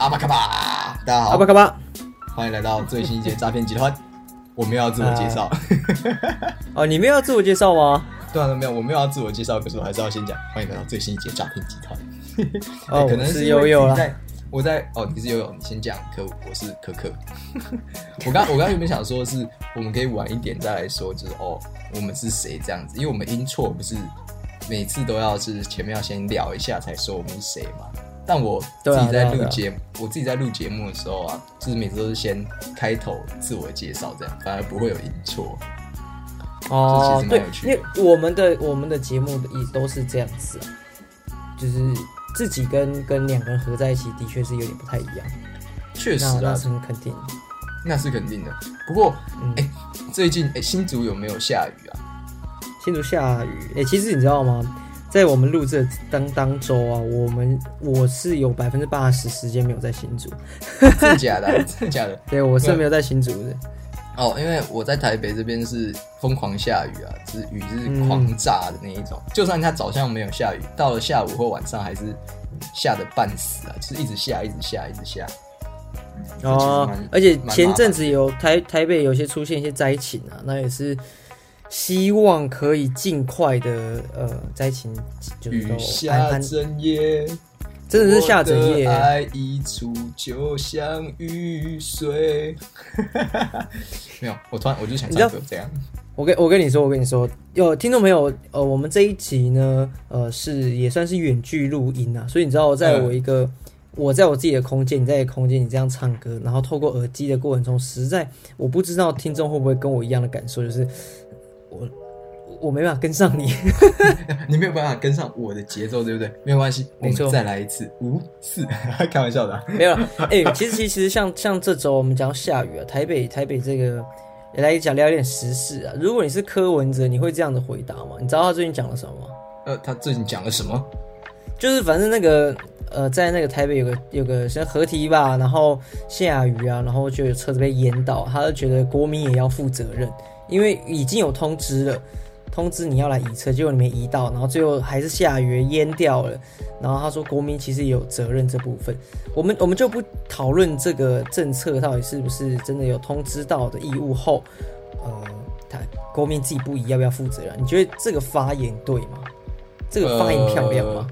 啊，阿巴卡巴，大家好，阿巴卡巴，欢迎来到最新一节诈骗集团。我们要自我介绍。哦，你们要自我介绍吗？对啊，没有，我们要自我介绍，可是我还是要先讲，欢迎来到最新一节诈骗集团。哦，可能是悠悠啦。我在哦，你是悠悠，你先讲。可我是可可。我刚我刚有没有想说，是我们可以晚一点再来说，就是哦，我们是谁这样子？因为我们音错不是每次都要是前面要先聊一下才说我们是谁嘛。但我自己在录节，我自己在录节目的时候啊，就是每次都是先开头自我介绍，这样反而不会有音错。哦，对，因为我们的我们的节目也都是这样子，就是自己跟跟两个人合在一起，的确是有点不太一样。确实啊，那是肯定，那是肯定的。不过，哎，最近哎，新竹有没有下雨啊？新竹下雨，哎，其实你知道吗？在我们录制当当周啊，我们我是有百分之八十时间没有在新竹，真的假的？真的假的？对，我是没有在新竹的。哦，因为我在台北这边是疯狂下雨啊，就是雨是狂炸的那一种。就算它早上没有下雨，到了下午或晚上还是下的半死啊，就是一直下，一直下，一直下。哦，而且前阵子有台台北有些出现一些灾情啊，那也是。希望可以尽快的呃灾情就雨下整夜，真的是下整夜。爱一出就像雨水。没有，我突然我就想唱歌这样。我跟我跟你说，我跟你说，有听众朋友，呃，我们这一集呢，呃，是也算是远距录音啊，所以你知道，在我一个我在我自己的空间，你在空间，你这样唱歌，然后透过耳机的过程中，实在我不知道听众会不会跟我一样的感受，就是。我我没办法跟上你，你没有办法跟上我的节奏，对不对？没有关系，我们再来一次五四，开玩笑的，没有。哎，其实其实像像这周我们讲下雨啊，台北台北这个来讲聊一点时事啊。如果你是柯文哲，你会这样的回答吗？你知道他最近讲了什么吗？呃，他最近讲了什么？就是反正那个呃，在那个台北有个有个像合体吧，然后下雨啊，然后就有车子被淹到，他就觉得国民也要负责任。因为已经有通知了，通知你要来移车，结果你没移到，然后最后还是下雨淹掉了。然后他说国民其实也有责任这部分，我们我们就不讨论这个政策到底是不是真的有通知到的义务后，呃，他国民自己不移要不要负责任？你觉得这个发言对吗？这个发言漂亮吗？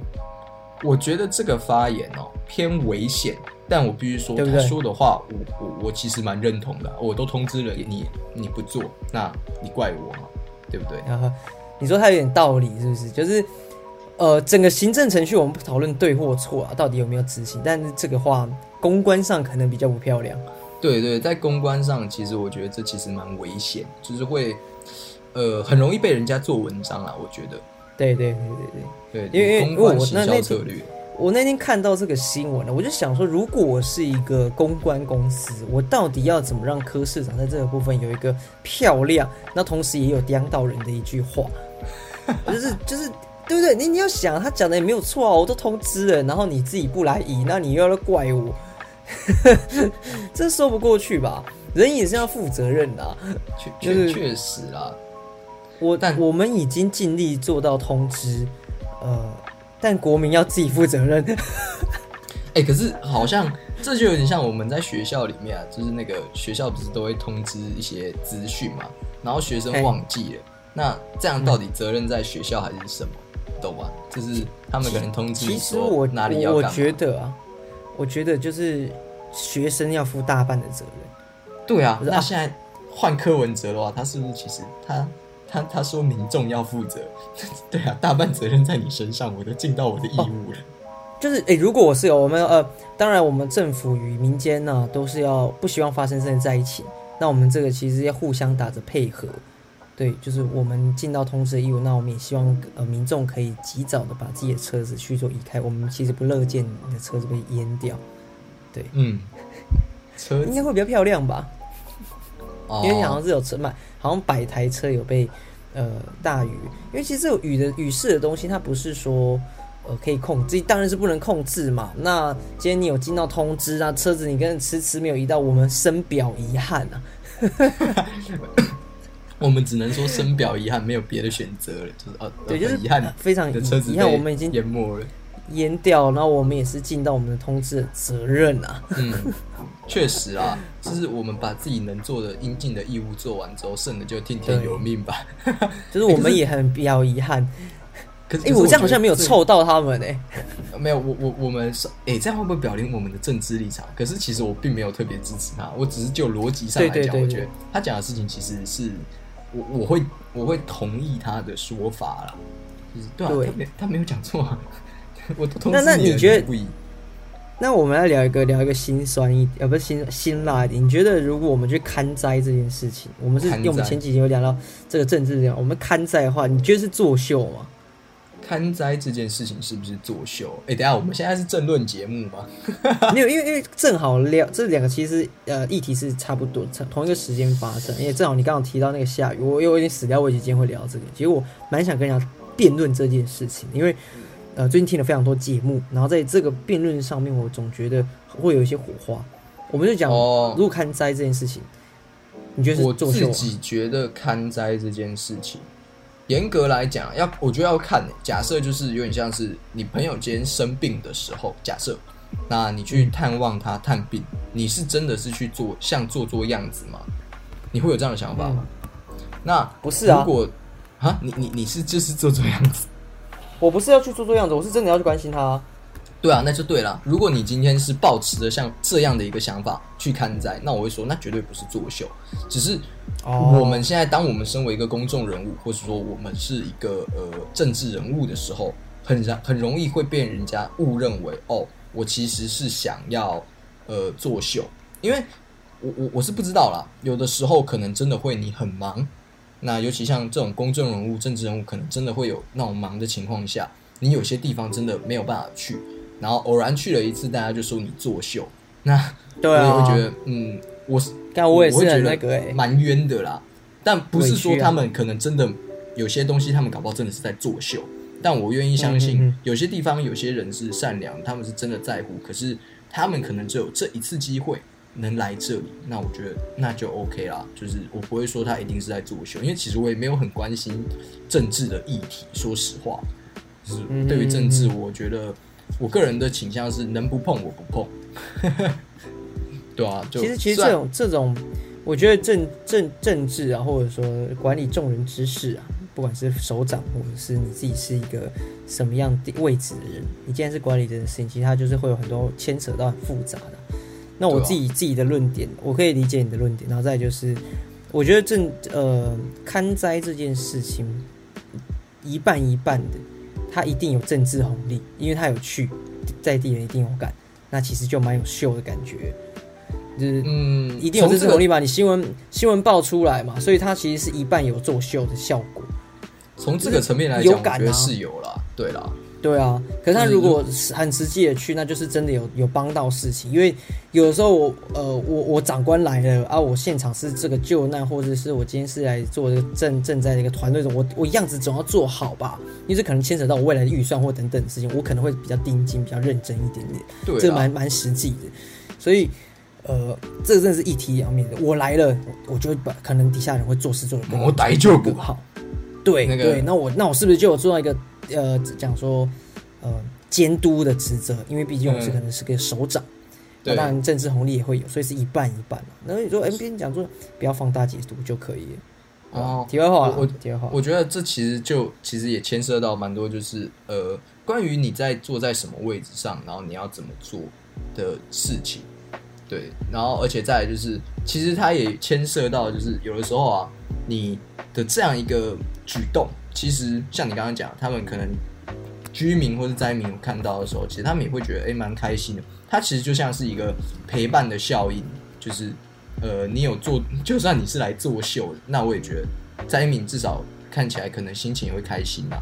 我觉得这个发言哦偏危险。但我必须说，他说的话，我我我其实蛮认同的。我都通知了你，你不做，那你怪我嘛？对不对？你说他有点道理，是不是？就是，呃，整个行政程序我们不讨论对或错啊，到底有没有执行？但是这个话公关上可能比较不漂亮。对对，在公关上，其实我觉得这其实蛮危险，就是会，呃，很容易被人家做文章啊。我觉得。对对对对对，因为因为我那那策略。我那天看到这个新闻了，我就想说，如果我是一个公关公司，我到底要怎么让柯市长在这个部分有一个漂亮，那同时也有刁到人的一句话，就是就是对不对？你你要想，他讲的也没有错啊，我都通知了，然后你自己不来移，那你又要怪我，这说不过去吧？人也是要负责任的，确确确实啊，我但我们已经尽力做到通知，呃。但国民要自己负责任。哎，可是好像这就有点像我们在学校里面啊，就是那个学校不是都会通知一些资讯嘛，然后学生忘记了，那这样到底责任在学校还是什么？懂吗？就是他们可能通知其实我哪里要我觉得啊，我觉得就是学生要负大半的责任。对啊，那现在换柯文哲的话，他是不是其实他？他他说民众要负责，对啊，大半责任在你身上，我都尽到我的义务了。就是诶，如果我是有我们呃，当然我们政府与民间呢都是要不希望发生这些灾情，那我们这个其实要互相打着配合。对，就是我们尽到通知的义务，那我们也希望呃民众可以及早的把自己的车子去做移开。我们其实不乐见你的车子被淹掉。对，嗯，车 应该会比较漂亮吧？因为好像是有车卖，好像百台车有被呃大雨，因为其实这个雨的雨势的东西，它不是说呃可以控制，当然是不能控制嘛。那今天你有接到通知啊，车子你跟迟迟没有移到，我们深表遗憾啊。我们只能说深表遗憾，没有别的选择了，就是呃，对，就是遗憾，非常的车子你看我们已经淹没了。淹掉，然后我们也是尽到我们的通知的责任啊。嗯，确实啊，就是我们把自己能做的应尽的义务做完之后，剩的就听天由命吧。就是我们也很比较遗憾。可是，哎、我这样好像没有凑到他们哎、没有，我我我们是哎、这样会不会表明我们的政治立场？可是其实我并没有特别支持他，我只是就逻辑上来讲，我觉得他讲的事情其实是我我会我会同意他的说法啦。就是对他没他没有讲错啊。那那你觉得不一？那我们来聊一个聊一个心酸一呃不是辛辛辣一点。你觉得如果我们去看灾这件事情，我们是看因为我们前几天有聊到这个政治这样，我们看灾的话，你觉得是作秀吗？看灾这件事情是不是作秀？哎、等一下我们现在是政论节目吗？没有，因为因为正好聊这两个其实呃议题是差不多，同同一个时间发生，因为正好你刚刚提到那个下雨，我有点始料未及今天会聊这个，其实我蛮想跟人家辩论这件事情，因为呃最近听了非常多节目，然后在这个辩论上面，我总觉得会有一些火花。我们就讲哦如果看灾这件事情，你觉得我自？己觉得看灾这件事情，严格来讲，要我觉得要看、欸。假设就是有点像是你朋友今天生病的时候，假设，那你去探望他探病，你是真的是去做像做做样子吗？你会有这样的想法吗？那不是啊如果啊，你你你是就是做做样子，我不是要去做做样子，我是真的要去关心他啊。对啊，那就对了。如果你今天是抱持着像这样的一个想法去看灾，那我会说那绝对不是作秀，只是哦我们现在当我们身为一个公众人物，或者说我们是一个呃政治人物的时候，很然很容易会被人家误认为哦，我其实是想要呃作秀，因为我我我是不知道啦，有的时候可能真的会你很忙，那尤其像这种公众人物、政治人物，可能真的会有那种忙的情况下，你有些地方真的没有办法去，然后偶然去了一次，大家就说你作秀，那对啊，我也会觉得嗯，我是。但我也是会觉得蛮冤的啦。但不是说他们可能真的有些东西，他们搞不好真的是在作秀。但我愿意相信嗯，有些地方有些人是善良，他们是真的在乎。可是他们可能只有这一次机会能来这里，那我觉得那就 OK 啦。就是我不会说他一定是在作秀，因为其实我也没有很关心政治的议题。说实话，就是对于政治，我觉得我个人的倾向是能不碰我不碰。对啊，就其实其实这种这种，我觉得政政政治啊，或者说管理众人之事啊，不管是首长或者是你自己是一个什么样的位置的人，你既然是管理这件事情，其实它就是会有很多牵扯到很复杂的。那我自己、自己的论点，我可以理解你的论点，然后再就是，我觉得政呃看灾这件事情一半一半的，它一定有政治红利，因为它有趣在地人一定有感，那其实就蛮有秀的感觉。就是嗯，一定有这个政治红利吧？你新闻新闻爆出来嘛，所以它其实是一半有作秀的效果。从这个层面来讲，我有感啊觉得是有啦。对啦，对啊，可是他如果是很实际的去，那就是真的有有帮到事情。因为有的时候我呃我我长官来了啊，我现场是这个救难，或者是我今天是来做这个赈赈灾的一个团队中，我我样子总要做好吧，因为这可能牵扯到我未来的预算或等等的事情，我可能会比较盯紧、比较认真一点点。对啦，这蛮蛮实际的，所以呃，这个真的是一体两面的。我来了，我我就会把可能底下人会做事做得更我逮就不更好。对、那个对，那我那我是不是就有做到一个呃讲说呃监督的职责？因为毕竟我是嗯可能是个首长，那当然政治红利也会有，所以是一半一半嘛。那你说 N B 讲说不要放大解读就可以了。哦题外话我题外话，我觉得这其实就其实也牵涉到蛮多，就是呃，关于你在坐在什么位置上，然后你要怎么做的事情。对，然后而且再来就是，其实它也牵涉到，就是有的时候啊，你的这样一个举动，其实像你刚刚讲，他们可能居民或是灾民看到的时候，其实他们也会觉得诶蛮开心的。它其实就像是一个陪伴的效应，就是呃，你有做，就算你是来作秀的，那我也觉得灾民至少看起来可能心情也会开心啦。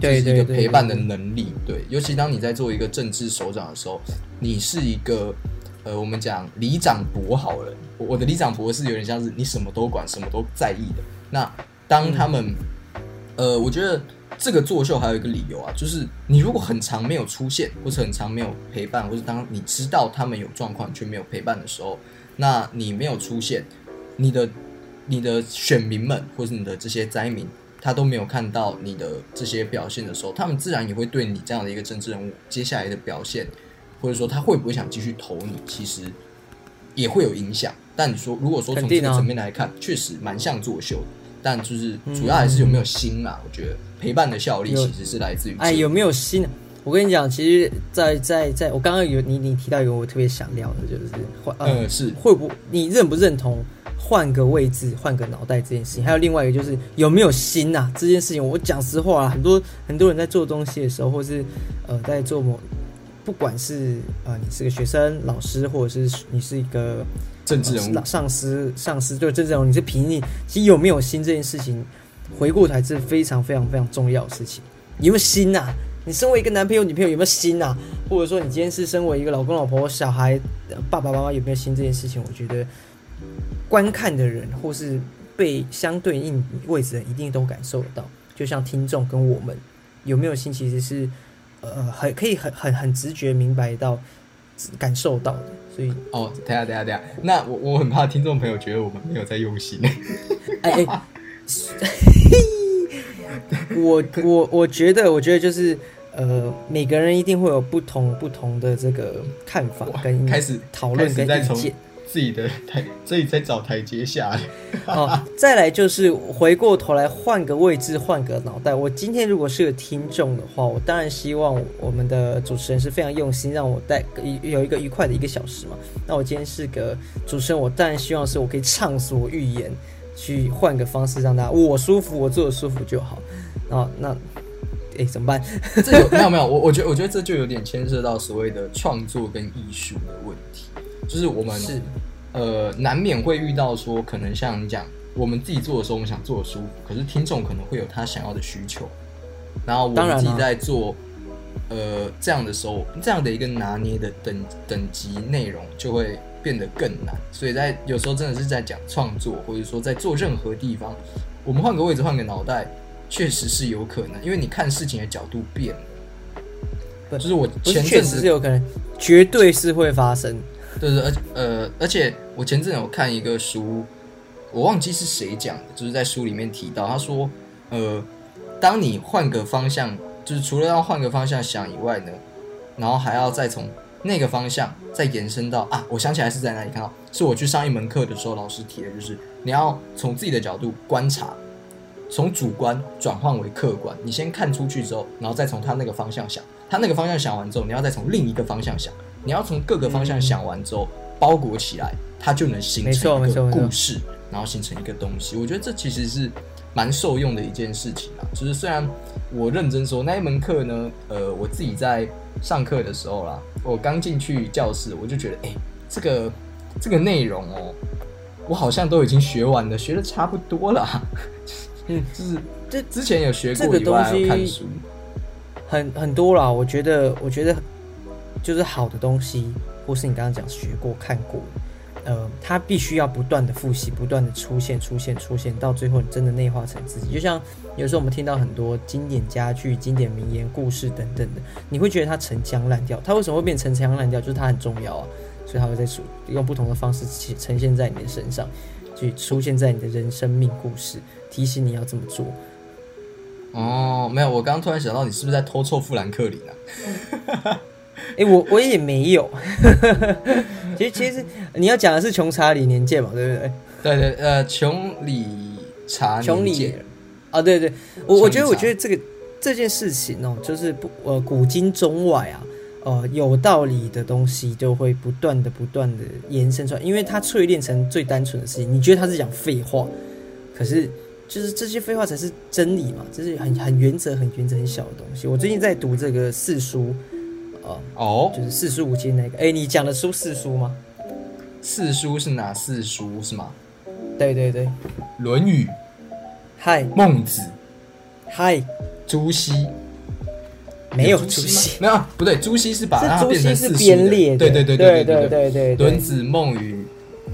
对对对陪伴的能力，对，尤其当你在做一个政治首长的时候，你是一个呃，我们讲里长伯好了，我我的里长伯是有点像是你什么都管，什么都在意的。那当他们，呃，我觉得这个作秀还有一个理由啊，就是你如果很长没有出现，或者很长没有陪伴，或者当你知道他们有状况却没有陪伴的时候，那你没有出现，你的你的选民们或是你的这些灾民，他都没有看到你的这些表现的时候，他们自然也会对你这样的一个政治人物接下来的表现，或者说他会不会想继续投你，其实也会有影响。但你说，如果说从这个层面来看，确实蛮像作秀的，但就是主要还是有没有心啊？我觉得陪伴的效力其实是来自于哎，有没有心？我跟你讲，其实在，在在我刚刚有你你提到一个我特别想聊的，就是换呃呃是会不你认不认同换个位置换个脑袋这件事情？还有另外一个就是有没有心呐、这件事情，我讲实话啊，很多很多人在做东西的时候，或是呃在做某，不管是呃你是个学生、老师，或者是你是一个政治人物上司上司对这种你是评你，其实有没有心这件事情，回顾才是非常非常非常重要的事情。有没有心呐、你身为一个男朋友、女朋友有没有心呐、或者说你今天是身为一个老公、老婆、小孩、爸爸妈妈有没有心这件事情，我觉得观看的人或是被相对应位置的人一定都感受得到。就像听众跟我们有没有心，其实是呃很可以很很很直觉明白到感受到的。所以哦，等下等下等下，那我我很怕听众朋友觉得我们没有在用心。哎 哎，我我我觉得，我觉得就是呃，每个人一定会有不同不同的这个看法跟开始讨论跟意见。自己的台，自己在找台阶下。哦，再来就是回过头来换个位置，换个脑袋。我今天如果是个听众的话，我当然希望我们的主持人是非常用心，让我带有一个愉快的一个小时嘛。那我今天是个主持人，我当然希望是我可以畅所欲言，去换个方式让大家我舒服，我做的舒服就好。啊，那哎怎么办？这有没有没有？我我觉得我觉得这就有点牵涉到所谓的创作跟艺术的问题，就是我们是。呃难免会遇到说，可能像你讲，我们自己做的时候，我们想做的舒服，可是听众可能会有他想要的需求，然后我们自己在做。呃，这样的时候，这样的一个拿捏的等等级内容就会变得更难，所以在有时候真的是在讲创作，或者说在做任何地方，我们换个位置，换个脑袋，确实是有可能，因为你看事情的角度变了。不就是我前阵子是有可能，绝对是会发生。对对，而呃，而且我前阵有看一个书，我忘记是谁讲的，就是在书里面提到，他说，呃，当你换个方向，就是除了要换个方向想以外呢，然后还要再从那个方向再延伸到啊，我想起来是在哪里看到，是我去上一门课的时候，老师提的，就是你要从自己的角度观察，从主观转换为客观，你先看出去之后，然后再从他那个方向想，他那个方向想完之后，你要再从另一个方向想，你要从各个方向想完之后、包裹起来，它就能形成一个故事，然后形成一个东西。我觉得这其实是蛮受用的一件事情啊。就是虽然我认真说那一门课呢，呃，我自己在上课的时候啦，我刚进去教室，我就觉得，哎、这个这个内容哦，我好像都已经学完了，学的差不多了啊。嗯，就是这之前有学过以外，看书。很很多啦，我觉得，我觉得就是好的东西，或是你刚刚讲学过、看过，呃，它必须要不断的复习，不断的出现、出现、出现，到最后你真的内化成自己。就像有时候我们听到很多经典家具、经典名言、故事等等的，你会觉得它陈腔滥调，它为什么会变陈腔滥调？就是它很重要啊，所以它会在出用不同的方式呈现在你的身上，去出现在你的人生命故事，提醒你要这么做。哦，没有，我刚刚突然想到，你是不是在偷凑富兰克林啊？哎、我我也没有。其实其实你要讲的是穷查理年鉴嘛，对不对？对对，呃，穷理查穷理啊，对对，我我觉得我觉得这个这件事情哦，就是不呃古今中外啊，呃有道理的东西就会不断的不断的延伸出来，因为它淬炼成最单纯的事情。你觉得它是讲废话，可是就是这些废话才是真理嘛，这是很很原则、很原则、很小的东西。我最近在读这个四书，哦，就是四书五经那个。哎，你讲的书四书吗？四书是哪四书是吗？对对对，论语，嗨，孟子，嗨，朱熹，没有朱熹，没有，不对，朱熹是把朱熹是编列，对对对对对对对，论语、孟子，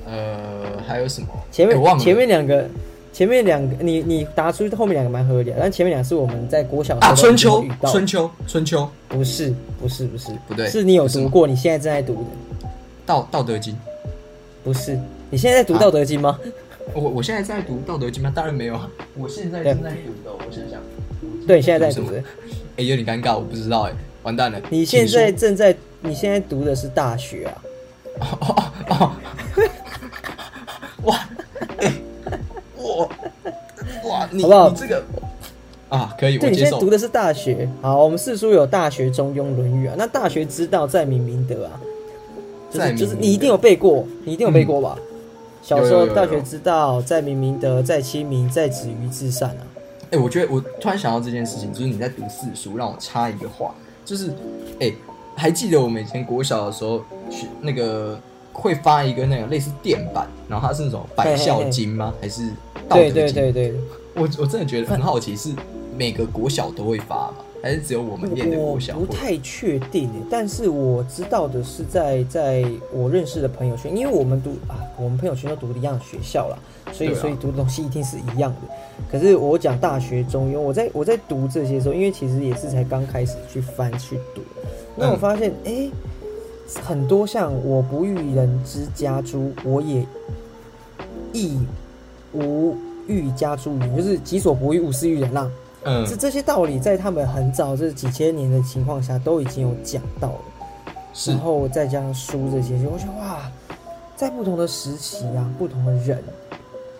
呃，还有什么？前面前面两个。前面两个你你答出后面两个蛮合理的，但前面两个是我们在国小时啊，候春秋春秋，春秋，不是不是不是不对是你有读过，你现在正在读的，道道德经。不是你现在在读啊《道德经》吗？我我现在在读《道德经》吗？当然没有啊，我现在正在读的哦我想想，对，现在在读。哎、有点尴尬，我不知道哎、完蛋了。你现在正在，你现在读的是大学啊？哦哦哦，好不好你这个啊，可以，对，我接受你现在读。的是大学。好，我们四书有大学、中庸、论语啊。那大学之道，在明明德啊。就在是就是你一定有背过，你一定有背过吧？小时候大学之道，在明明德，在亲民，在止于至善啊。哎、我觉得我突然想到这件事情，就是你在读四书，让我插一个话，就是哎、还记得我们以前国小的时候，学那个会发一个那个类似电板，然后它是那种百孝经吗？还是道德对经？对对对，我我真的觉得很好奇，是每个国小都会发吗？还是只有我们念的国小我？不太确定耶，但是我知道的是在在我认识的朋友圈，因为我们读啊，我们朋友圈都读的一样的学校啦，所以、啊所以读的东西一定是一样的。可是我讲大学中庸，我在我在读这些时候，因为其实也是才刚开始去翻去读，那我嗯发现哎、诶很多像我不欲人之家诸，我也亦无欲加诸于，就是己所不欲，勿施于人啦。嗯是，这些道理在他们很早，这几千年的情况下都已经有讲到了，是然后再加上书这些，我觉得哇，在不同的时期啊，不同的人，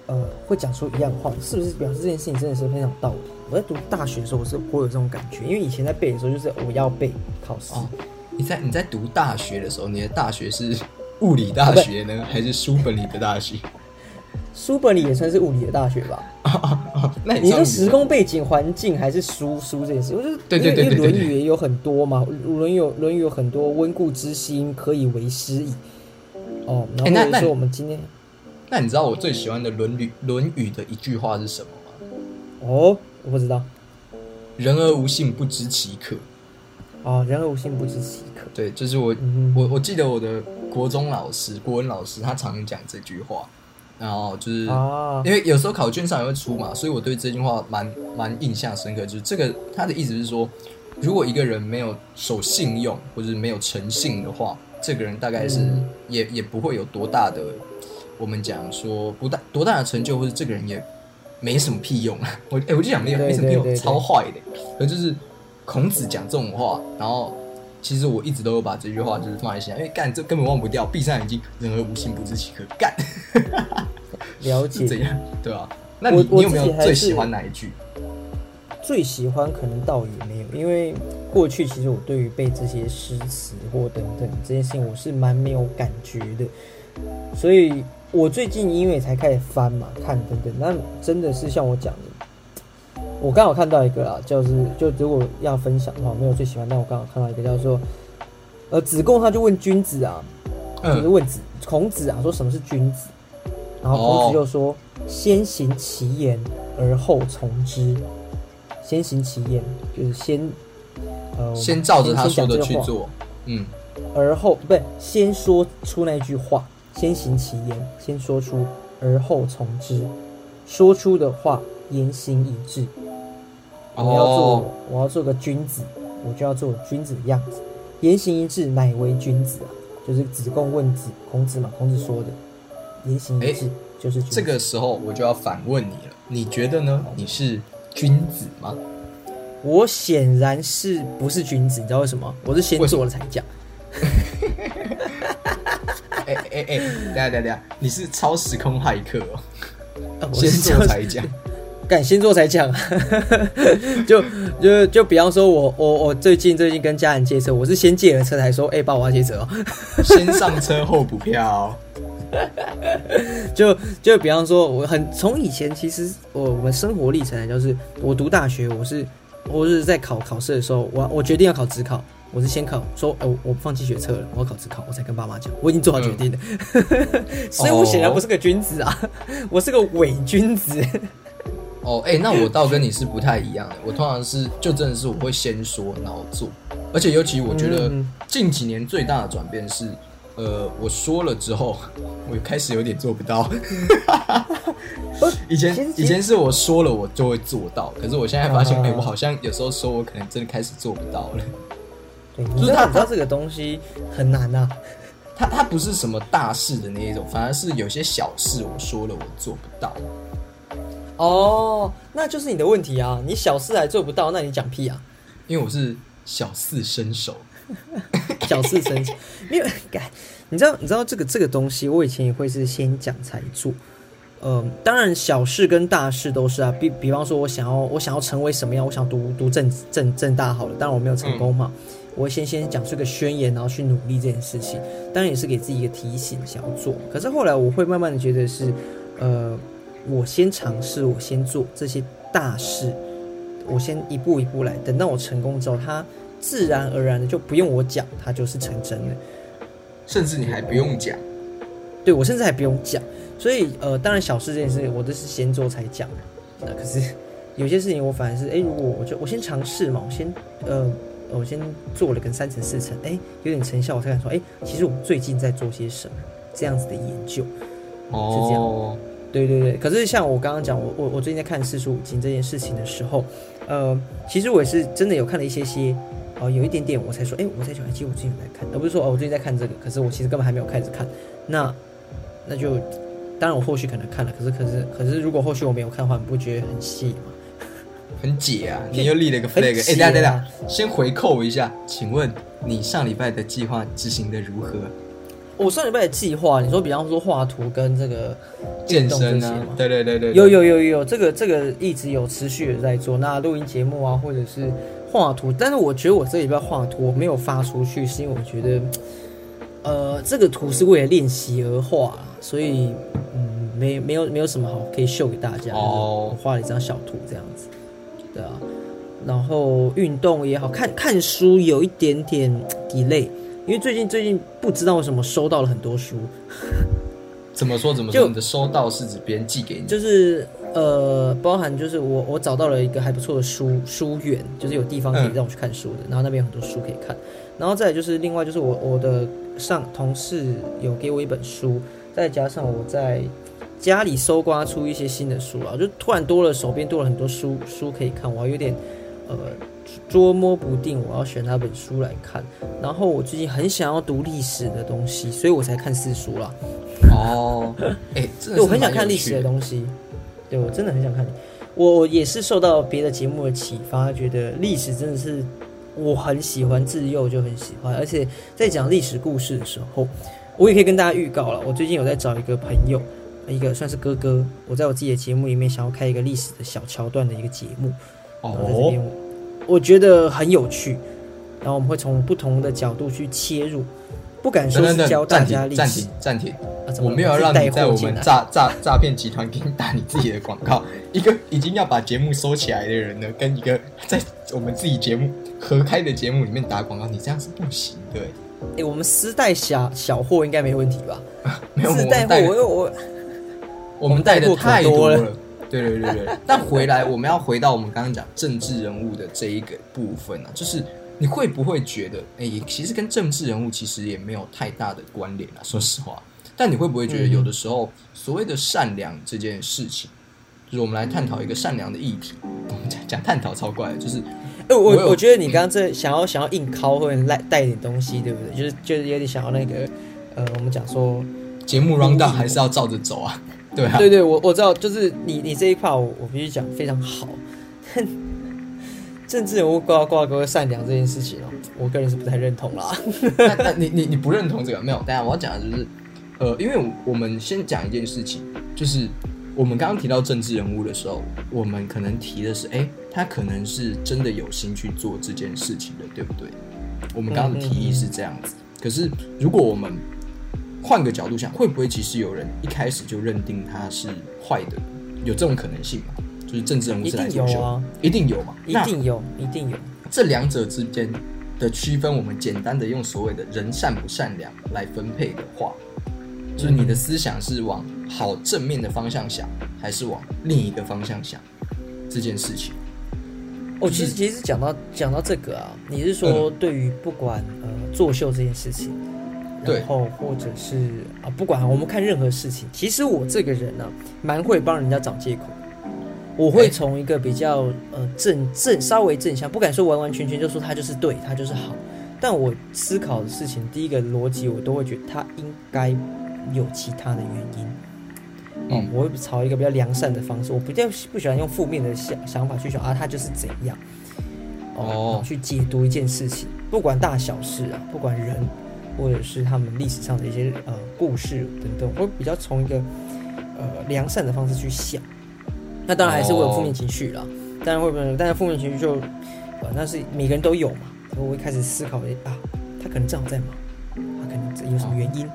呃，会讲出一样的话，是不是表示这件事情真的是非常有道理？我在读大学的时候，我是不会有这种感觉，因为以前在背的时候，就是我要背考试，哦，你在你在读大学的时候，你的大学是物理大学呢，还是书本里的大学？书本里也算是物理的大学吧？那你说时空背景环境还是书书这件事，我就是对对对因为论语》也有很多嘛，《论语》有《论语》有很多温故知新，可以为师矣。哦，那那后或者说我们今天那你知道我最喜欢的《论语》《论语》的一句话是什么吗？哦，我不知道人而无信，不知其可。哦，人而无信，不知其可。对，就是我嗯我我记得我的国中老师，国文老师，他常讲这句话，然后就是、啊，因为有时候考卷上也会出嘛，所以我对这句话蛮蛮印象深刻。就是这个他的意思是说，如果一个人没有守信用或者是没有诚信的话，这个人大概是、嗯也也不会有多大的，我们讲说不大多大的成就，或者这个人也没什么屁用。我哎、我就讲没有没什么屁用，超坏的。可就是孔子讲这种话，然后。其实我一直都有把这句话就是放在心上，因为干这根本忘不掉，闭上眼睛，人而无信，不知其可。干了解。是怎样？对啊。那你你有没有最喜欢哪一句？最喜欢可能倒也没有，因为过去其实我对于背这些诗词或等等这些事情，我是蛮没有感觉的，所以我最近因为才开始翻嘛，看等等，那真的是像我讲的，我刚好看到一个啦，就是就如果要分享的话，没有最喜欢，但我刚好看到一个叫做，呃，子贡他就问君子啊，就是嗯，问子孔子啊，说什么是君子？然后孔哦子就说：“先行其言，而后从之。先行其言，就是先呃，先照着他说的去做。嗯，而后不对，先说出那句话，先行其言，先说出，而后从之。说出的话，言行一致。我要做，哦，我要做个君子，我就要做君子的样子。言行一致，乃为君子啊！就是子贡问子孔子嘛，孔子说的，言行一致、就是君子这个时候我就要反问你了，你觉得呢？你是君子吗？我显然是不是君子，你知道为什么？我是先做了才讲。哎哎哎，等一下等一下你是超时空骇客哦，先做才讲。敢先做才讲 啊！就就就比方说我我我最近最近跟家人借车，我是先借了车才说，哎、爸，我要借车哦。先上车后补票。就就比方说，我很从以前其实我我们生活历程来，就是我读大学，我是我是在考考试的时候，我我决定要考职考，我是先考说，哎、我我放弃学测了，我要考职考，我才跟爸妈讲，我已经做好决定了。所以我显然不是个君子啊，我是个伪君子。哦，哎、那我倒跟你是不太一样的。我通常是就真的是我会先说，然后做，而且尤其我觉得嗯近几年最大的转变是，呃，我说了之后，我开始有点做不到。以前以前是我说了我就会做到，可是我现在发现，哎、啊我好像有时候说我可能真的开始做不到了。对，就是他你知道你知道这个东西很难啊。它它不是什么大事的那一种，反而是有些小事我说了我做不到。哦，那就是你的问题啊！你小四还做不到，那你讲屁啊！因为我是小四身手，小四身手没有改。你知道，你知道这个这个东西，我以前也会是先讲才做。嗯，当然小事跟大事都是啊。比比方说，我想要我想要成为什么样，我想读读正正正大好了，当然我没有成功嘛。我先先讲出个宣言，然后去努力这件事情，当然也是给自己一个提醒，想要做。可是后来我会慢慢的觉得是，呃，我先尝试，我先做这些大事，我先一步一步来，等到我成功之后，它自然而然的就不用我讲，它就是成真的。甚至你还不用讲，对我甚至还不用讲。所以呃，当然小事这件事情，我都是先做才讲。那可是有些事情，我反而是，哎，如果我就我先尝试嘛，我先呃。我先做了个三层四层，哎，有点成效，我才敢说，哎，其实我最近在做些什么这样子的研究，哦，是这样，对对对。可是像我刚刚讲，我我我最近在看四书五经这件事情的时候，呃，其实我也是真的有看了一些些，哦，有一点点，我才说，哎，我在想，其实我最近有在看，而不是说哦，我最近在看这个，可是我其实根本还没有开始看，那那就当然我后续可能看了，可是可是可是如果后续我没有看的话，你不觉得很细吗？很解啊！你又立了一个 flag，哎，等下等下，先回扣一下，请问你上礼拜的计划执行的如何？我上礼拜的计划，你说比方说画图跟这个健身啊，对对对对，有有有有，这个这个一直有持续的在做。那录音节目啊，或者是画图，但是我觉得我这礼拜画图我没有发出去，是因为我觉得，呃，这个图是为了练习而画，所以嗯，没没有没有什么好可以秀给大家。哦，我画了一张小图这样子。对啊，然后运动也好看看书有一点点 delay，因为最近最近不知道为什么收到了很多书。怎么说怎么说？你的收到是指别人寄给你？就是呃，包含就是我我找到了一个还不错的书书院，就是有地方可以让我去看书的，然后那边有很多书可以看。然后再就是另外就是我我的上同事有给我一本书，再加上我在。家里搜刮出一些新的书啊，就突然多了，手边多了很多书书可以看，我有点呃捉摸不定，我要选哪本书来看。然后我最近很想要读历史的东西，所以我才看四书啦。哦，哎，我很想看历史的东西，对我真的很想看。我也是受到别的节目的启发，觉得历史真的是我很喜欢，自幼就很喜欢。而且在讲历史故事的时候，我也可以跟大家预告了，我最近有在找一个朋友。一个算是哥哥，我在我自己的节目里面想要开一个历史的小桥段的一个节目，哦，在这边我觉得很有趣，然后我们会从不同的角度去切入，不敢说是教大家历史。暂停，暂停，我没有让你在我们诈诈诈骗集团给你打你自己的广告。一个已经要把节目收起来的人呢，跟一个在我们自己节目合开的节目里面打广告，你这样是不行，的？哎，我们私带小小货应该没问题吧？没有私带货，我我。我们带的太多了，对对对对。但回来，我们要回到我们刚刚讲政治人物的这一个部分啊，就是你会不会觉得，哎，其实跟政治人物其实也没有太大的关联啊？说实话，但你会不会觉得，有的时候所谓的善良这件事情，就是我们来探讨一个善良的议题。我们讲讲探讨超怪，就是，哎，我我觉得你刚刚这想要想要硬敲或者带带一点东西，对不对？就是就是有点想要那个，呃，我们讲说节目 round down 还是要照着走啊。对对对，我我知道，就是你你这一块，我我必须讲非常好。政治人物挂挂钩善良这件事情哦，我个人是不太认同啦。那那你你你不认同这个没有？等下我要讲的就是，呃，因为我们先讲一件事情，就是我们刚刚提到政治人物的时候，我们可能提的是，哎，他可能是真的有心去做这件事情的，对不对？我们刚刚的提议是这样子。可是如果我们换个角度想，会不会其实有人一开始就认定他是坏的？有这种可能性吗？就是政治人物是来作秀，一定有嘛？一定有，一定有。这两者之间的区分，我们简单的用所谓的人善不善良来分配的话，就是你的思想是往好正面的方向想，还是往另一个方向想这件事情？哦，其实其实讲到讲到这个啊，你是说对于不管呃作秀这件事情？然后或者是啊，不管我们看任何事情，其实我这个人呢，蛮会帮人家找借口。我会从一个比较呃正正稍微正向，不敢说完完全全就说他就是对，他就是好。但我思考的事情，第一个逻辑我都会觉得他应该有其他的原因。嗯我会朝一个比较良善的方式，我比较不喜欢用负面的想想法去想啊，他就是怎样，哦去解读一件事情，不管大小事啊，不管人，或者是他们历史上的一些呃故事等等，我会比较从一个呃良善的方式去想。那当然还是会有负面情绪啦，当然会不会，但是负面情绪就呃那是每个人都有嘛，所以我会开始思考诶啊，他可能正好在忙，他可能有什么原因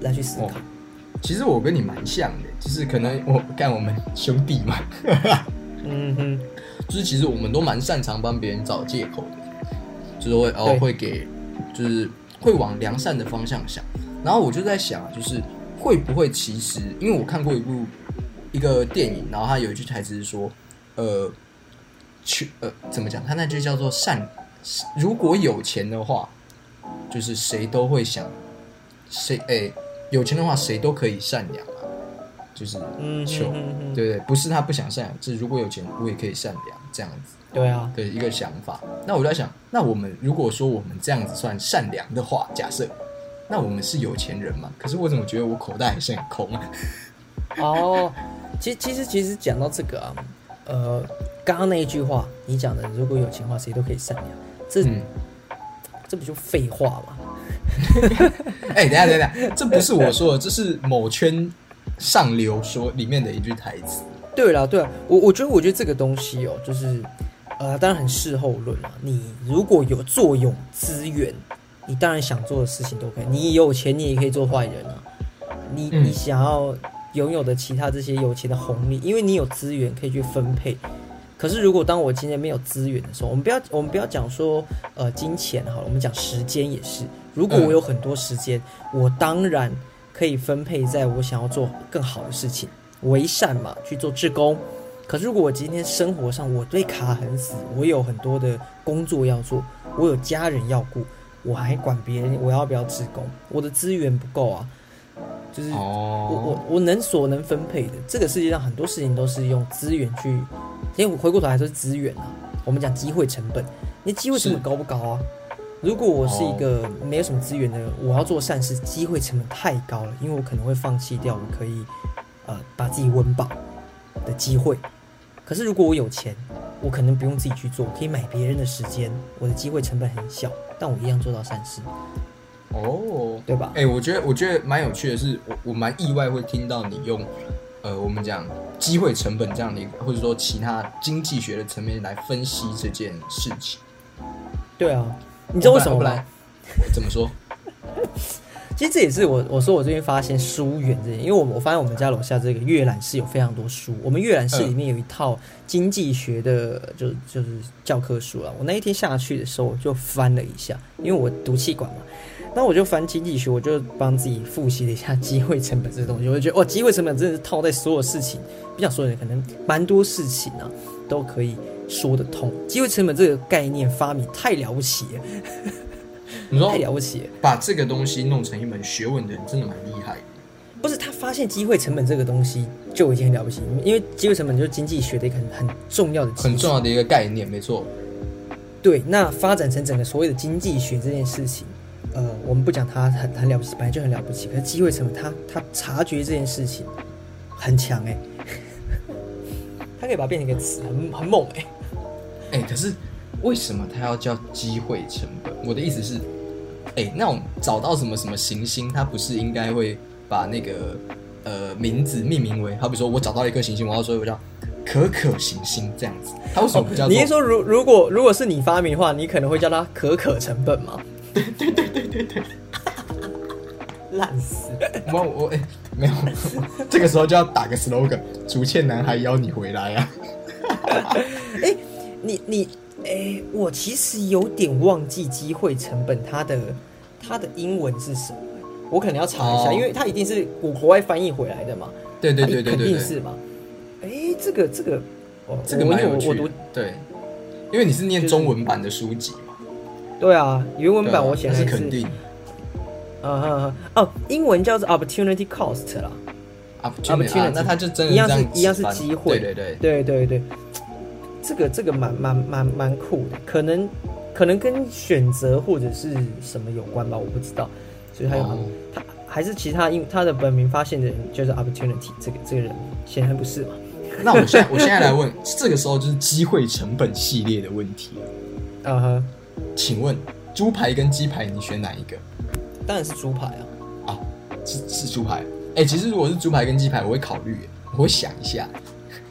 来去思考。其实我跟你蛮像的，就是可能我干我们兄弟嘛，嗯哼，就是其实我们都蛮擅长帮别人找借口的，就是会哦对会给，就是会往良善的方向想。然后我就在想，就是会不会其实，因为我看过一部一个电影，然后他有一句台词是说，呃，去呃怎么讲？他那句叫做善，如果有钱的话，就是谁都会想，谁哎、有钱的话谁都可以善良啊，就是嗯求哼哼哼，对对，不是他不想善良，是如果有钱我也可以善良这样子对啊，的一个想法。那我就在想，那我们如果说我们这样子算善良的话，假设，那我们是有钱人嘛？可是我怎么觉得我口袋还是很空啊？哦，其实其实其实讲到这个啊，呃，刚刚那一句话你讲的，如果有钱的话，谁都可以善良，这、嗯，这不就废话吗？哎、等一下等下，这不是我说的，这是某圈上流说里面的一句台词。对啦，对啊，我我觉得我觉得这个东西哦，就是呃，当然很事后论啊。你如果有作用资源，你当然想做的事情都可以。你有钱，你也可以做坏人啊。你嗯你想要拥有的其他这些有钱的红利，因为你有资源可以去分配。可是如果当我今天没有资源的时候，我们不要我们不要讲说呃金钱好了，我们讲时间也是。如果我有很多时间，我当然可以分配在我想要做更好的事情。为善嘛，去做志工。可是如果我今天生活上我被卡很死，我有很多的工作要做，我有家人要顾，我还管别人我要不要志工，我的资源不够啊，就是我哦，我我能所能分配的。这个世界上很多事情都是用资源去，因为我回过头来说是资源啊。我们讲机会成本，你机会成本高不高啊？如果我是一个没有什么资源的人，我要做善事，机会成本太高了，因为我可能会放弃掉我可以呃把自己温饱的机会。可是如果我有钱，我可能不用自己去做，我可以买别人的时间，我的机会成本很小，但我一样做到善事，哦，对吧？哎、我觉得我觉得蛮有趣的是，我我蛮意外会听到你用，呃，我们讲机会成本这样的或者说其他经济学的层面来分析这件事情。对啊，你知道为什么吗？怎么说？其实这也是我我说我最近发现书源这件，因为我我发现我们家楼下这个阅览室有非常多书，我们阅览室里面有一套经济学的，就就是教科书了。我那一天下去的时候，我就翻了一下，因为我读气管嘛，那我就翻经济学，我就帮自己复习了一下机会成本这个东西，我就觉得哇，机会成本真的是套在所有事情，不想说的可能蛮多事情啊都可以说得通。机会成本这个概念发明太了不起了，你说太了不起了。把这个东西弄成一门学问的人，真的蛮厉害的。不是他发现机会成本这个东西就已经很了不起，因为机会成本就是经济学的一个很很重要的很重要的一个概念，没错。对，那发展成整个所谓的经济学这件事情，呃，我们不讲它很很了不起，本来就很了不起。可是机会成本，他他察觉这件事情很强哎、他可以把它变成一个词，很很猛哎、哎、可是为什么他要叫机会成本？我的意思是，哎、那种找到什么什么行星，它不是应该会把那个呃名字命名为，好比说我找到一颗行星，我要说我叫可可行星这样子，它为什么不叫做？你是说如如果如果是你发明的话，你可能会叫它可可成本吗？对对对对对对，烂死！我我哎、没有，这个时候就要打个 slogan：竹欠男孩邀你回来啊！哎、你你哎、我其实有点忘记机会成本它的它的英文是什么，我可能要查一下，哦因为它一定是国国外翻译回来的嘛。对对对对对肯，定是嘛。哎、这个这个，哦这个有我我读。对，因为你是念中文版的书籍嘛，对啊，原文版我写的那是肯定。嗯哦，英文叫做 opportunity cost 啦啊那它就真的一样是一样是机会对对对，对对对，这个这个蛮蛮蛮蛮酷的，可能可能跟选择或者是什么有关吧，我不知道。所以还有、哦他还是其他因他的本名发现的人就是 opportunity 这个这个人，显然不是嘛。那我现在我现在来问，这个时候就是机会成本系列的问题了。啊哈，请问猪排跟鸡排，你选哪一个？当然是猪排啊。啊，是是猪排。哎、其实如果是猪排跟鸡排，我会考虑，我会想一下，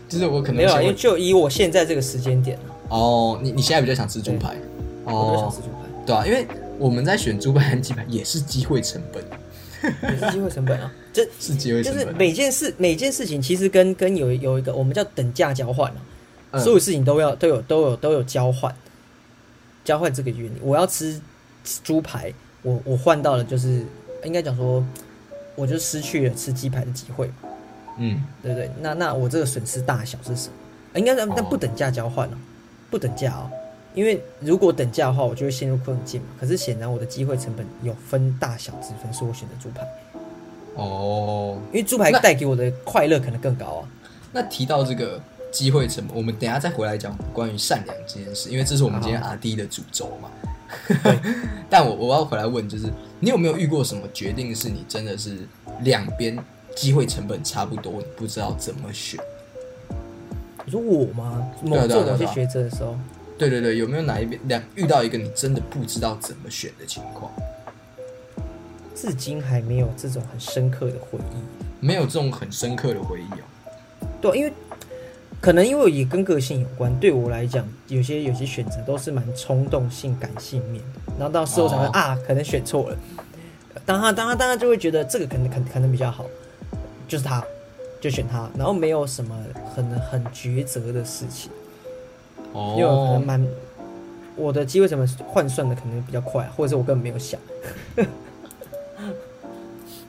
就是我可能没有啊，因为就以我现在这个时间点啊，哦，你你现在比较想吃猪排，哦。我就想吃，猪排，对啊，因为我们在选猪排和鸡排也是机会成本，也是机会成本啊。这是机会就是。每件事每件事情其实跟跟有有一个我们叫等价交换啊，嗯。所有事情都要都有都有都有交换，交换这个原理。我要吃猪排，我我换到了就是应该讲说，我就失去了吃鸡排的机会。嘛，嗯，对不对？那那我这个损失大小是什么？应该是但哦不等价交换哦，不等价哦。因为如果等价的话，我就会陷入困境嘛。可是显然我的机会成本有分大小之分，所以我选择猪排，哦，因为猪排带给我的快乐可能更高啊。那提到这个机会成本，我们等下再回来讲关于善良这件事，因为这是我们今天阿 D 的主轴嘛。但我我要回来问，就是你有没有遇过什么决定是你真的是两边机会成本差不多，你不知道怎么选？你说我吗？某做某些对啊抉择的时候，对对对，有没有哪一边两遇到一个你真的不知道怎么选的情况？至今还没有这种很深刻的回忆。没有这种很深刻的回忆哦。对，因为可能因为也跟个性有关。对我来讲，有些有些选择都是蛮冲动性、感性面的，然后到时候才会、哦啊，可能选错了。当他当他当然就会觉得这个可能可能可能比较好，就是他，就选他，然后没有什么很很抉择的事情，因为我可能哦，蛮我的机会怎么换算的可能比较快，或者是我根本没有想。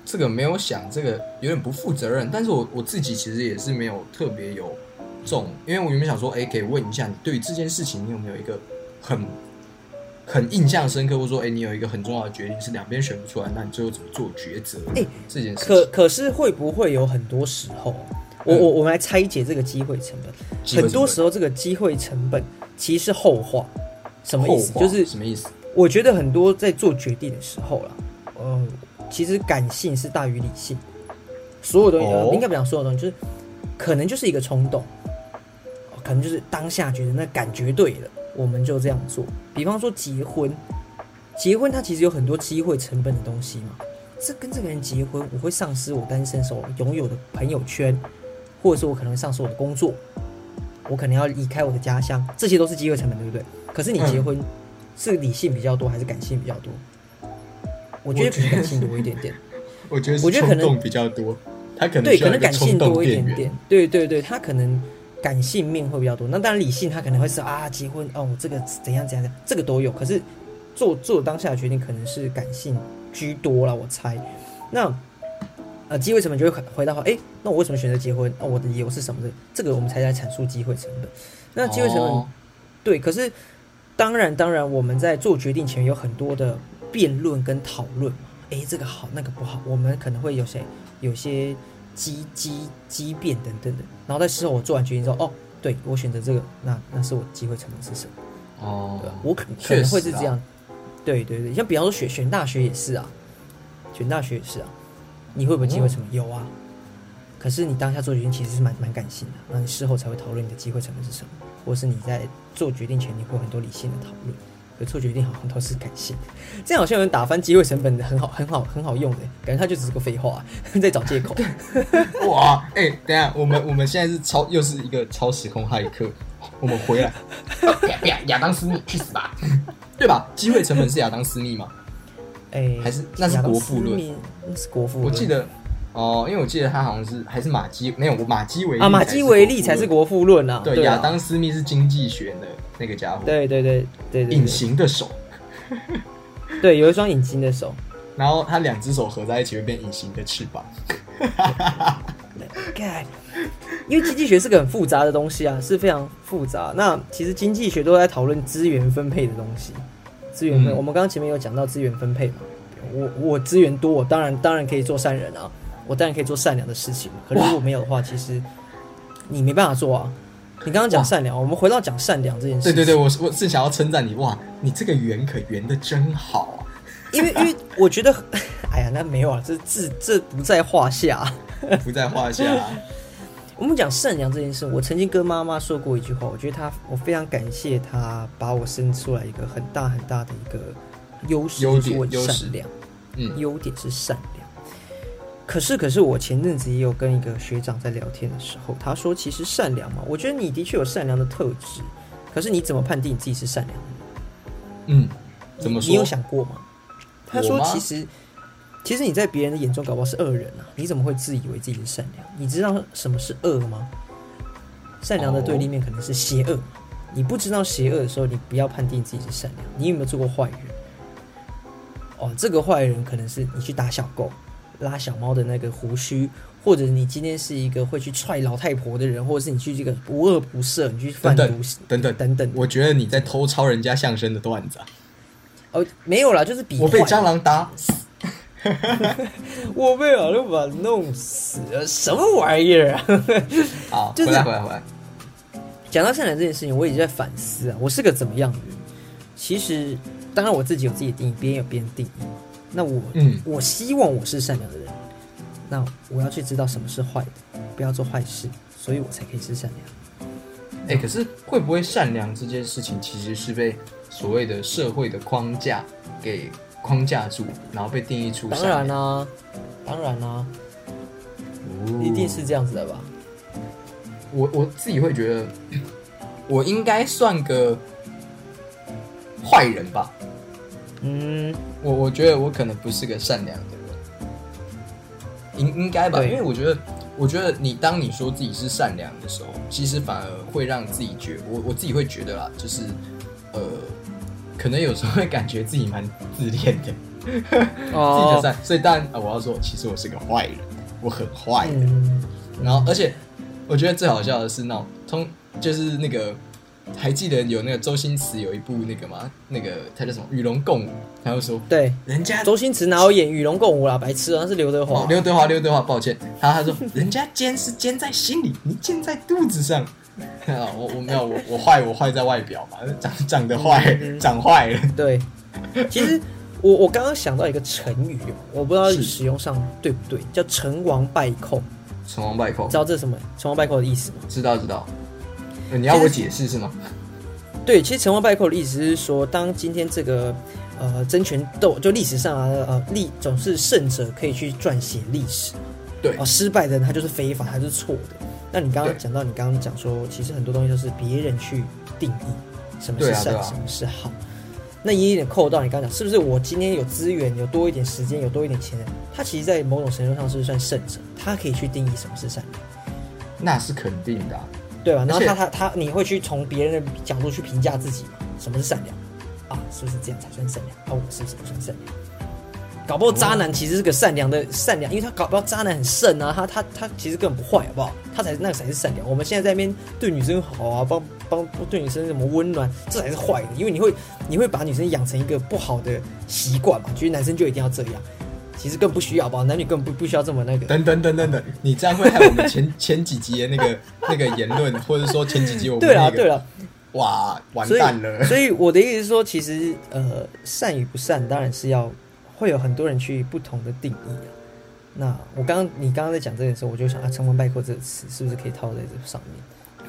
这个没有想，这个有点不负责任。但是我我自己其实也是没有特别有这种，因为我原本想说，哎，可以问一下你对于这件事情，你有没有一个很很印象深刻，或者说，哎，你有一个很重要的决定是两边选不出来，那你最后怎么做抉择？哎这件事可，可是会不会有很多时候，我我我们来拆解这个机会成本。很多时候候这个机会成本其实是后话，什么意思？就是什么意思？我觉得很多在做决定的时候啦，呃，其实感性是大于理性，所有东西、哦呃应该不讲所有东西，就是可能就是一个冲动，哦可能就是当下觉得那感觉对了，我们就这样做。比方说结婚，结婚它其实有很多机会成本的东西嘛。这跟这个人结婚，我会丧失我单身时候拥有的朋友圈，或者是我可能丧失我的工作，我可能要离开我的家乡，这些都是机会成本，对不对？可是你结婚、是理性比较多还是感性比较多？我觉得可能感性多一点点，我觉得我觉得可能比较多，他可能对，可能感性多一点点，对对对，他可能感性面会比较多。那当然理性他可能会是啊，结婚哦，这个怎样怎样怎样，这个都有。可是做做当下的决定可能是感性居多了，我猜。那呃，机会成本就会回回到哎，那我为什么选择结婚？哦，我的理由是什么的？这个我们才在阐述机会成本。那机会成本、哦对，可是当然，当然，我们在做决定前有很多的辩论跟讨论嘛。诶，这个好，那个不好，我们可能会有些有些激激激变等等的。然后在事后我做完决定之后，哦，对我选择这个，那那是我机会成本是什么？哦对吧，我可可确能会是这样。对对对，像比方说选选大学也是啊，选大学也是啊，你会不会机会成本？有啊。可是你当下做决定其实是蛮蛮感性的，那你事后才会讨论你的机会成本是什么，或是你在做决定前你会有很多理性的讨论。可做决定好像都是感性，这样好像有人打翻机会成本的很好很好很好用的，感觉他就只是个废话，在找借口。哇，哎、等下，我们我们现在是超又是一个超时空骇客，我们回来，亚亚当斯密去死吧，对吧？机会成本是亚当斯密吗？哎、还是那是国富论那是国富论。我记得哦，因为我记得他好像是还是马基没有，我马基维利啊，马基维利才是国国父论啊。对，啊亚当斯密是经济学的那个家伙，对对对对对隐，形的手，对，有一双隐形的手。然后他两只手合在一起会变隐形的翅膀。干，因为经济学是个很复杂的东西啊，是非常复杂。那其实经济学都在讨论资源分配的东西。资源分，嗯我们刚刚前面有讲到资源分配嘛。我我资源多，我当然当然可以做善人啊，我当然可以做善良的事情嘛。可是如果没有的话，其实你没办法做啊。你刚刚讲善良，我们回到讲善良这件事情。对对对，我是我是想要称赞你，哇，你这个圆可圆的真好啊！因为因为我觉得 哎呀，那没有啊，这这这不在话下。不在话下。我们讲善良这件事，我曾经跟妈妈说过一句话，我觉得她，我非常感谢她把我生出来一个很大很大的一个优势，优就是我善良。嗯，优点是善良。可是，可是我前阵子也有跟一个学长在聊天的时候，他说，其实善良嘛，我觉得你的确有善良的特质，可是你怎么判定你自己是善良？嗯，怎么说？你有想过吗？他说其实，其实你在别人的眼中搞不好是恶人啊，你怎么会自以为自己是善良？你知道什么是恶吗？善良的对立面可能是邪恶嘛。你不知道邪恶的时候，你不要判定自己是善良。你有没有做过坏人？哦，这个坏人可能是你去打小狗、拉小猫的那个胡须，或者你今天是一个会去踹老太婆的人，或者是你去这个不恶不赦，你去贩毒等等等等等。我觉得你在偷抄人家相声的段子啊！哦，没有啦，就是比坏我被蟑螂打死，我被老六把弄死了，什么玩意儿啊？好，就是回来回来回来。讲到善良这件事情，我一直在反思啊，我是个怎么样的人？其实，当然我自己有自己的定义，别人有别人的定义。那我，嗯我希望我是善良的人，那我要去知道什么是坏的，不要做坏事，所以我才可以是善良。哎、可是会不会善良这件事情，其实是被所谓的社会的框架给框架住，然后被定义出当善良？然啦、当然啦、哦一定是这样子的吧？我我自己会觉得，我应该算个坏人吧。嗯，我我觉得我可能不是个善良的人，应应该吧？因为我觉得，我觉得你当你说自己是善良的时候，其实反而会让自己觉我我自己会觉得啦，就是呃，可能有时候会感觉自己蛮自恋的，自己哦所以当然我要说，其实我是个坏人，我很坏的。嗯，然后，而且我觉得最好笑的是那种通，就是那个还记得有那个周星驰有一部那个吗？那个他叫什么《与龙共舞》，他就说对，人家周星驰哪有演《与龙共舞》啦？白痴啊，那是刘德华哦，。刘德华，刘德华，抱歉，他他说人家奸是奸在心里，你奸在肚子上。啊，我我没有，我我坏，我坏在外表嘛，长长得坏，嗯长坏了。对，其实我我刚刚想到一个成语哦，我不知道是使用上对不对，叫成王败寇。成王败寇知，道这是什么成王败寇的意思吗？知道知道。呃你要我解释是吗？对，其实成王败寇的意思是说，当今天这个呃争权斗，就历史上啊呃历总是胜者可以去撰写历史，对哦，失败的人他就是非法，他是错的。那你刚刚讲到，你刚刚讲说，其实很多东西都是别人去定义什么是善，啊啊什么是好。那也有点扣到你刚刚讲，是不是我今天有资源，有多一点时间，有多一点钱，他其实，在某种程度上是算胜者，他可以去定义什么是善良。那是肯定的啊、对吧？然后他他他，你会去从别人的角度去评价自己嘛？什么是善良啊？是不是这样才算善良？啊，我是不是不算善良？搞不好渣男其实是个善良的善良，因为他搞不好渣男很圣啊，他他他其实根本不坏，好不好？他才那个才是善良。我们现在在那边对女生好啊，帮帮对女生什么温暖，这才是坏的，因为你会你会把女生养成一个不好的习惯嘛，觉得男生就一定要这样，其实更不需要，吧？男女根本不不需要这么那个。等等等等等，你这样会害我们前 前几集的那个那个言论，或者说前几集我们对啦那个对了，哇，完蛋了。所以我的意思是说，其实呃，善与不善，当然是要会有很多人去不同的定义啊。那我刚刚你刚刚在讲这个时候，我就想啊，“成王败寇”这个词是不是可以套在这上面？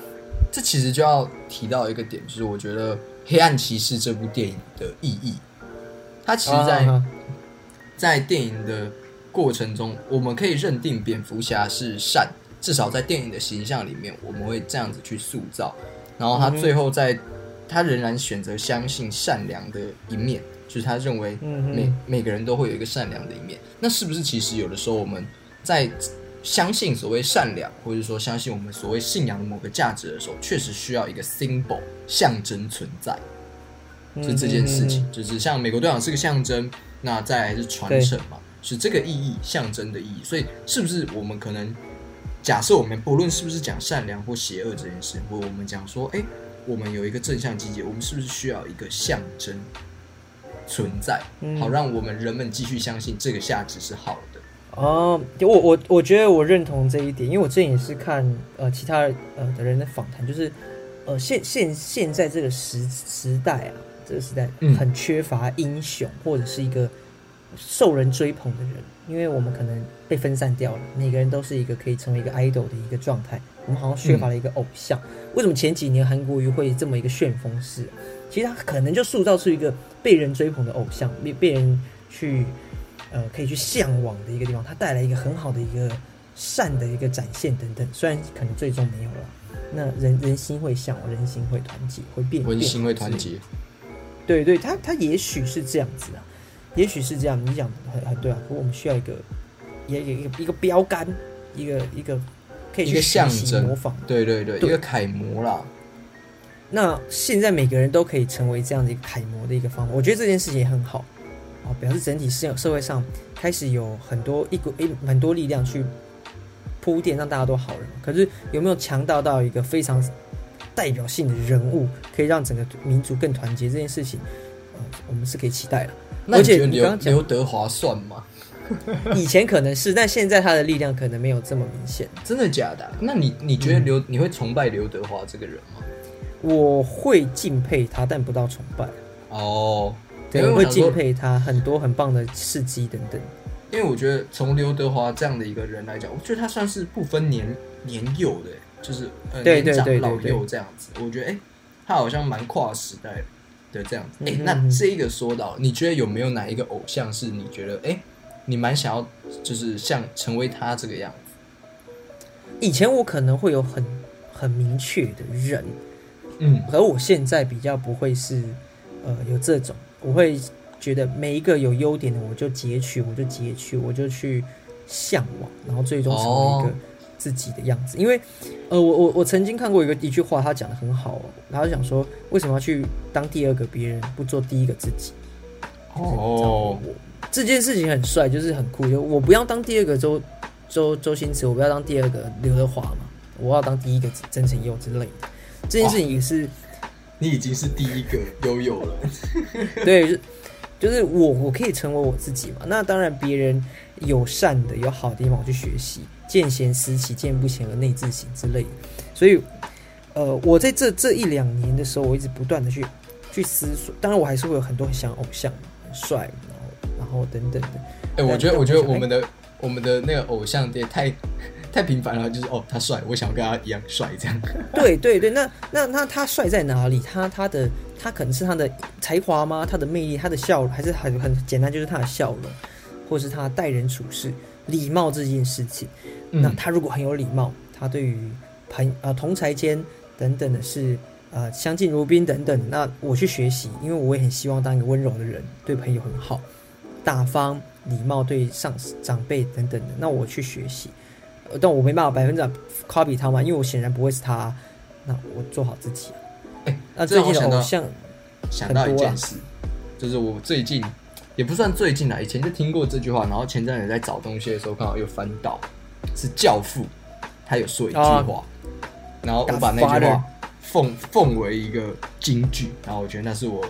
这其实就要提到一个点，就是我觉得《黑暗骑士》这部电影的意义，它其实在、啊在电影的过程中，我们可以认定蝙蝠侠是善，至少在电影的形象里面，我们会这样子去塑造。然后他最后在，他仍然选择相信善良的一面，就是他认为每、每个人都会有一个善良的一面。那是不是其实有的时候我们在相信所谓善良，或者说相信我们所谓信仰的某个价值的时候，确实需要一个 symbol 象征存在。就这件事情，嗯就是像美国队长是个象征，那再来是传承嘛，是这个意义，象征的意义。所以，是不是我们可能假设我们不论是不是讲善良或邪恶这件事，或我们讲说，哎、我们有一个正向积极，我们是不是需要一个象征存在，嗯好让我们人们继续相信这个价值是好的？哦，我我我觉得我认同这一点，因为我之前也是看呃其他呃的人的访谈，就是呃现现现在这个时时代啊，这个时代嗯很缺乏英雄或者是一个受人追捧的人，因为我们可能被分散掉了，每个人都是一个可以成为一个 idol 的一个状态，我们好像缺乏了一个偶像。为什么前几年韩国瑜会这么一个旋风式？其实他可能就塑造出一个被人追捧的偶像，被被人去呃可以去向往的一个地方，他带来一个很好的一个善的一个展现等等。虽然可能最终没有了，那人人心会向往，人心会团结，会变，人心会团结。对对，他他也许是这样子啊，也许是这样。你讲很很对啊，可我们需要一个，也一个一个标杆，一个一个可以一个象征模仿，对对对，一个楷模啦。那现在每个人都可以成为这样的一个楷模的一个方法，我觉得这件事情也很好啊，表示整体社社会上开始有很多一股一很多力量去铺垫，让大家都好人。可是有没有强大到一个非常？代表性的人物可以让整个民族更团结这件事情，呃，我们是可以期待的。而且你刚刚讲刘德华算吗？以前可能是，但现在他的力量可能没有这么明显。真的假的？那你你觉得刘你会崇拜刘德华这个人吗？我会敬佩他，但不到崇拜。哦，对，我会敬佩他很多很棒的事迹等等。因为我觉得从刘德华这样的一个人来讲，我觉得他算是不分年年幼的。就是呃年长老幼这样子，我觉得哎，他好像蛮跨时代的这样子。哎，那这一个说到，你觉得有没有哪一个偶像是你觉得哎，你蛮想要就是像成为他这个样子？以前我可能会有很很明确的人，嗯，而我现在比较不会是呃有这种，我会觉得每一个有优点的我就截取，我就截取，我就去向往，然后最终成为一个。自己的样子，因为，呃，我我我曾经看过一个一句话，他讲的很好，他就讲说，为什么要去当第二个别人，不做第一个自己？哦，这件事情很帅，就是很酷，就我不要当第二个周周周星驰，我不要当第二个刘德华嘛，我要当第一个曾诚佑之类的。这件事情也是，你已经是第一个悠悠了。对，就是我我可以成为我自己嘛。那当然，别人有善的有好的地方，我去学习。见贤思齐，见不贤而内自省之类的。所以，呃，我在这这一两年的时候，我一直不断的去去思索。当然，我还是会有很多很像偶像，很帅，然后然后等等的。哎，我觉得，我觉得我们的我们的那个偶像也太太平凡了，就是哦，他帅，我想要跟他一样帅，这样。对对对，那那那他帅在哪里？他他的他可能是他的才华吗？他的魅力？他的笑容？还是很很简单，就是他的笑容，或是他待人处事、礼貌这件事情。那他如果很有礼貌，他对于朋呃同才间等等的是呃相敬如宾等等，那我去学习，因为我也很希望当一个温柔的人，对朋友很好，大方礼貌对上司长辈等等的，那我去学习，但我没办法百分之百 copy 他嘛，因为我显然不会是他，那我做好自己。哎，那最近的偶像想到一件事，就是我最近也不算最近啦，以前就听过这句话，然后前阵子在找东西的时候，刚好又翻到。是教父，他有说一句话，然后我把那句话奉奉为一个金句，然后我觉得那是我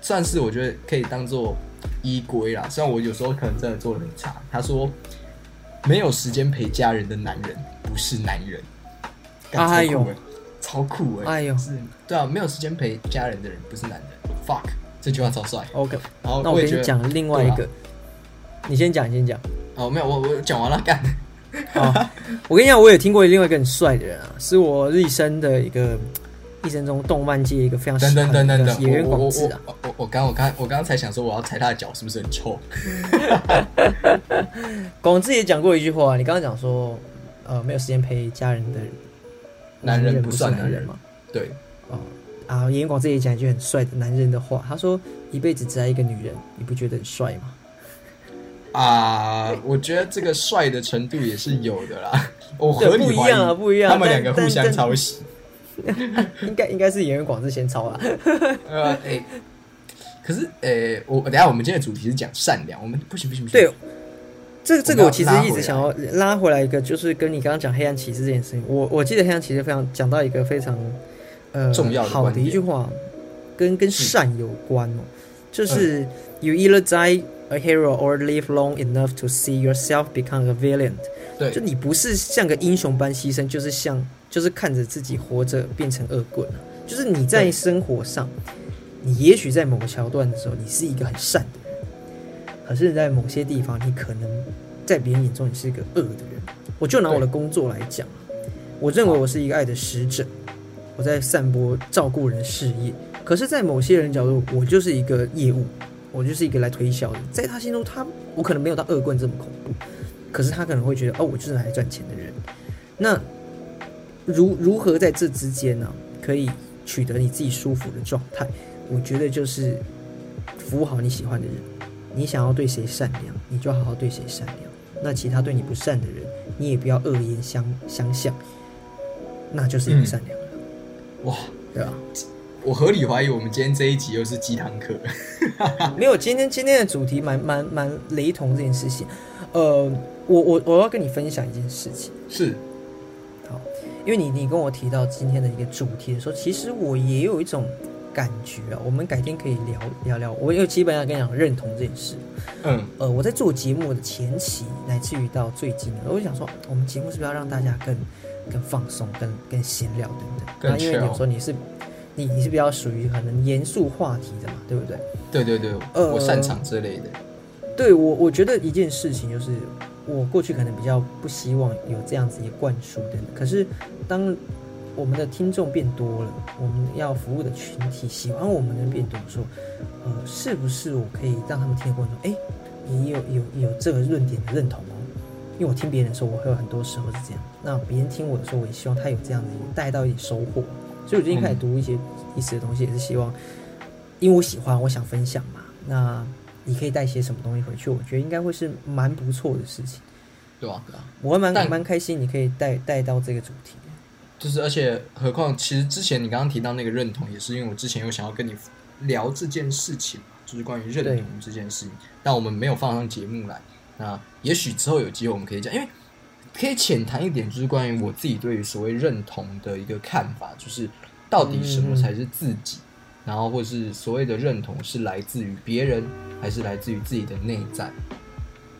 算是我觉得可以当做依归啦。虽然我有时候可能真的做的很差。他说：“没有时间陪家人的男人不是男人。”哎呦，超酷哎！哎呦，是，对啊，没有时间陪家人的人不是男人。Fuck，这句话超帅。OK，然后那我跟你讲另外一个，你先讲，你先讲。哦，没有，我我讲完了，干。啊，我跟你讲，我也听过另外一个很帅的人啊，是我一生的一个一生中动漫界一个非常喜欢的演员广志啊。我我刚我刚我刚刚才想说，我要踩他的脚是不是很臭？广志也讲过一句话，你刚刚讲说，呃，没有时间陪家人的男人不算男人嘛？对，哦啊，演员广志也讲一句很帅的男人的话，他说：“一辈子只爱一个女人，你不觉得很帅吗？”啊，我觉得这个帅的程度也是有的啦。我和你不一样啊，不一样。他们两个互相抄袭，应该应该是演员广志先抄啊。呃，哎，可是，哎，我等下我们今天的主题是讲善良，我们不行不行不行。对，这个这个我其实一直想要拉回来一个，就是跟你刚刚讲黑暗骑士这件事情。我我记得黑暗骑士非常讲到一个非常呃重要好的一句话，跟跟善有关哦，就是 You either die。A hero or live long enough to see yourself become a villain。对，就你不是像个英雄般牺牲，就是像，就是看着自己活着变成恶棍就是你在生活上，你也许在某个桥段的时候，你是一个很善的人，可是，在某些地方，你可能在别人眼中你是一个恶的人。我就拿我的工作来讲，我认为我是一个爱的使者，我在散播照顾人事业。可是，在某些人角度，我就是一个业务，我就是一个来推销的。在他心中，他我可能没有到恶棍这么恐怖，可是他可能会觉得，哦，我就是来赚钱的人。那如如何在这之间呢，可以取得你自己舒服的状态？我觉得就是服务好你喜欢的人。你想要对谁善良，你就好好对谁善良。那其他对你不善的人，你也不要恶言相相向，那就是不善良了。哇，对吧？我合理怀疑我们今天这一集又是鸡汤课。没有，今天今天的主题蛮蛮蛮雷同这件事情。呃，我我我要跟你分享一件事情。是。好，因为你你跟我提到今天的一个主题的时候，其实我也有一种。感觉啊，我们改天可以聊聊聊。我又基本上跟你讲认同这件事。嗯，呃，我在做节目的前期，乃至于到最近，我就想说，我们节目是不是要让大家更更放松、更更闲聊等等？那因为有时候你是你你是比较属于可能严肃话题的嘛，对不对？对对对，我擅长之类的。对我，我觉得一件事情就是，我过去可能比较不希望有这样子一个灌输的，可是当。我们的听众变多了，我们要服务的群体喜欢我们的变多，说，呃，是不是我可以让他们听的过程中，哎，你有有有这个论点的认同哦？因为我听别人说，我会有很多时候是这样。那别人听我的时候，我也希望他有这样的带到一点收获。所以我最近开始读一些意思的东西，也是希望，因为我喜欢，我想分享嘛。那你可以带些什么东西回去？我觉得应该会是蛮不错的事情，对吧？我蛮蛮开心，你可以带带到这个主题。就是，而且何况，其实之前你刚刚提到那个认同，也是因为我之前有想要跟你聊这件事情，就是关于认同这件事情，但我们没有放上节目来。那也许之后有机会我们可以讲，因为可以浅谈一点，就是关于我自己对于所谓认同的一个看法，就是到底什么才是自己，然后或是所谓的认同是来自于别人，还是来自于自己的内在？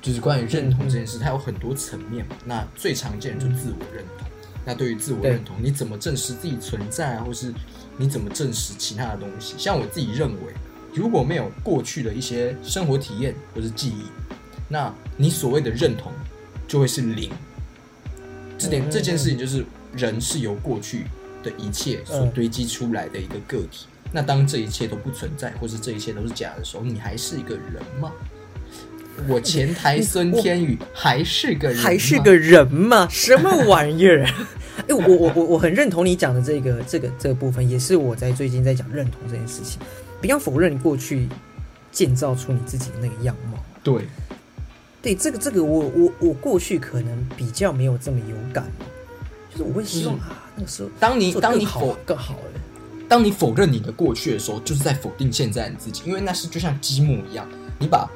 就是关于认同这件事，它有很多层面嘛。那最常见的就自我认同。那对于自我认同，你怎么证实自己存在啊？或是你怎么证实其他的东西？像我自己认为，如果没有过去的一些生活体验或是记忆，那你所谓的认同就会是零。这点这件事情就是人是由过去的一切所堆积出来的一个个体。那当这一切都不存在，或是这一切都是假的时候，你还是一个人吗？我前台孙天宇还是个人，还是个人吗？什么玩意儿？哎，我我我我很认同你讲的这个这个这个部分，也是我在最近在讲认同这件事情。不要否认你过去建造出你自己的那个样貌。对，对，这个这个我我我过去可能比较没有这么有感，就是我会希望啊，那个时候当你当你否更好了，当你否认你的过去的时候，就是在否定现在你自己，因为那是就像积木一样，你把。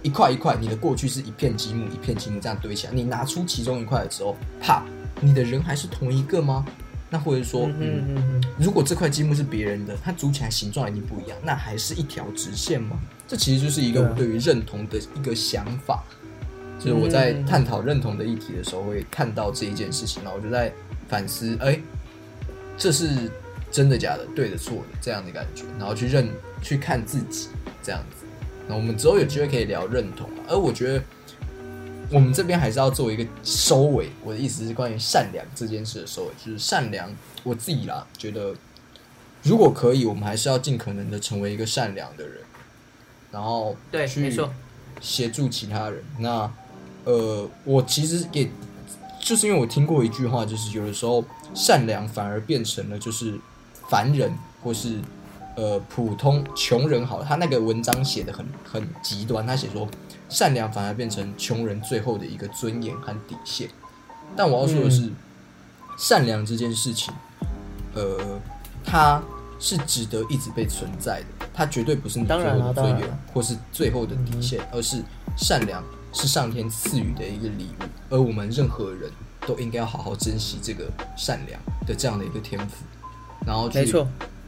一块一块，你的过去是一片积木，一片积木这样堆起来。你拿出其中一块的时候，啪，你的人还是同一个吗？那或者说，嗯，如果这块积木是别人的，它组起来形状已经不一样，那还是一条直线吗？这其实就是一个我对于认同的一个想法。就是我在探讨认同的议题的时候，会看到这一件事情，然后我就在反思：哎，这是真的假的？对的错的？这样的感觉，然后去认去看自己这样子。那我们之后有机会可以聊认同而我觉得我们这边还是要做一个收尾。我的意思是关于善良这件事的收尾，就是善良。我自己啦，觉得如果可以，我们还是要尽可能的成为一个善良的人，然后对，没错，协助其他人。那呃，我其实也就是因为我听过一句话，就是有的时候善良反而变成了就是凡人或是。呃，普通穷人好，他那个文章写的很很极端，他写说善良反而变成穷人最后的一个尊严和底线。但我要说的是，善良这件事情，呃，它是值得一直被存在的，它绝对不是你最后的尊严或是最后的底线，而是善良是上天赐予的一个礼物，而我们任何人都应该要好好珍惜这个善良的这样的一个天赋，然后去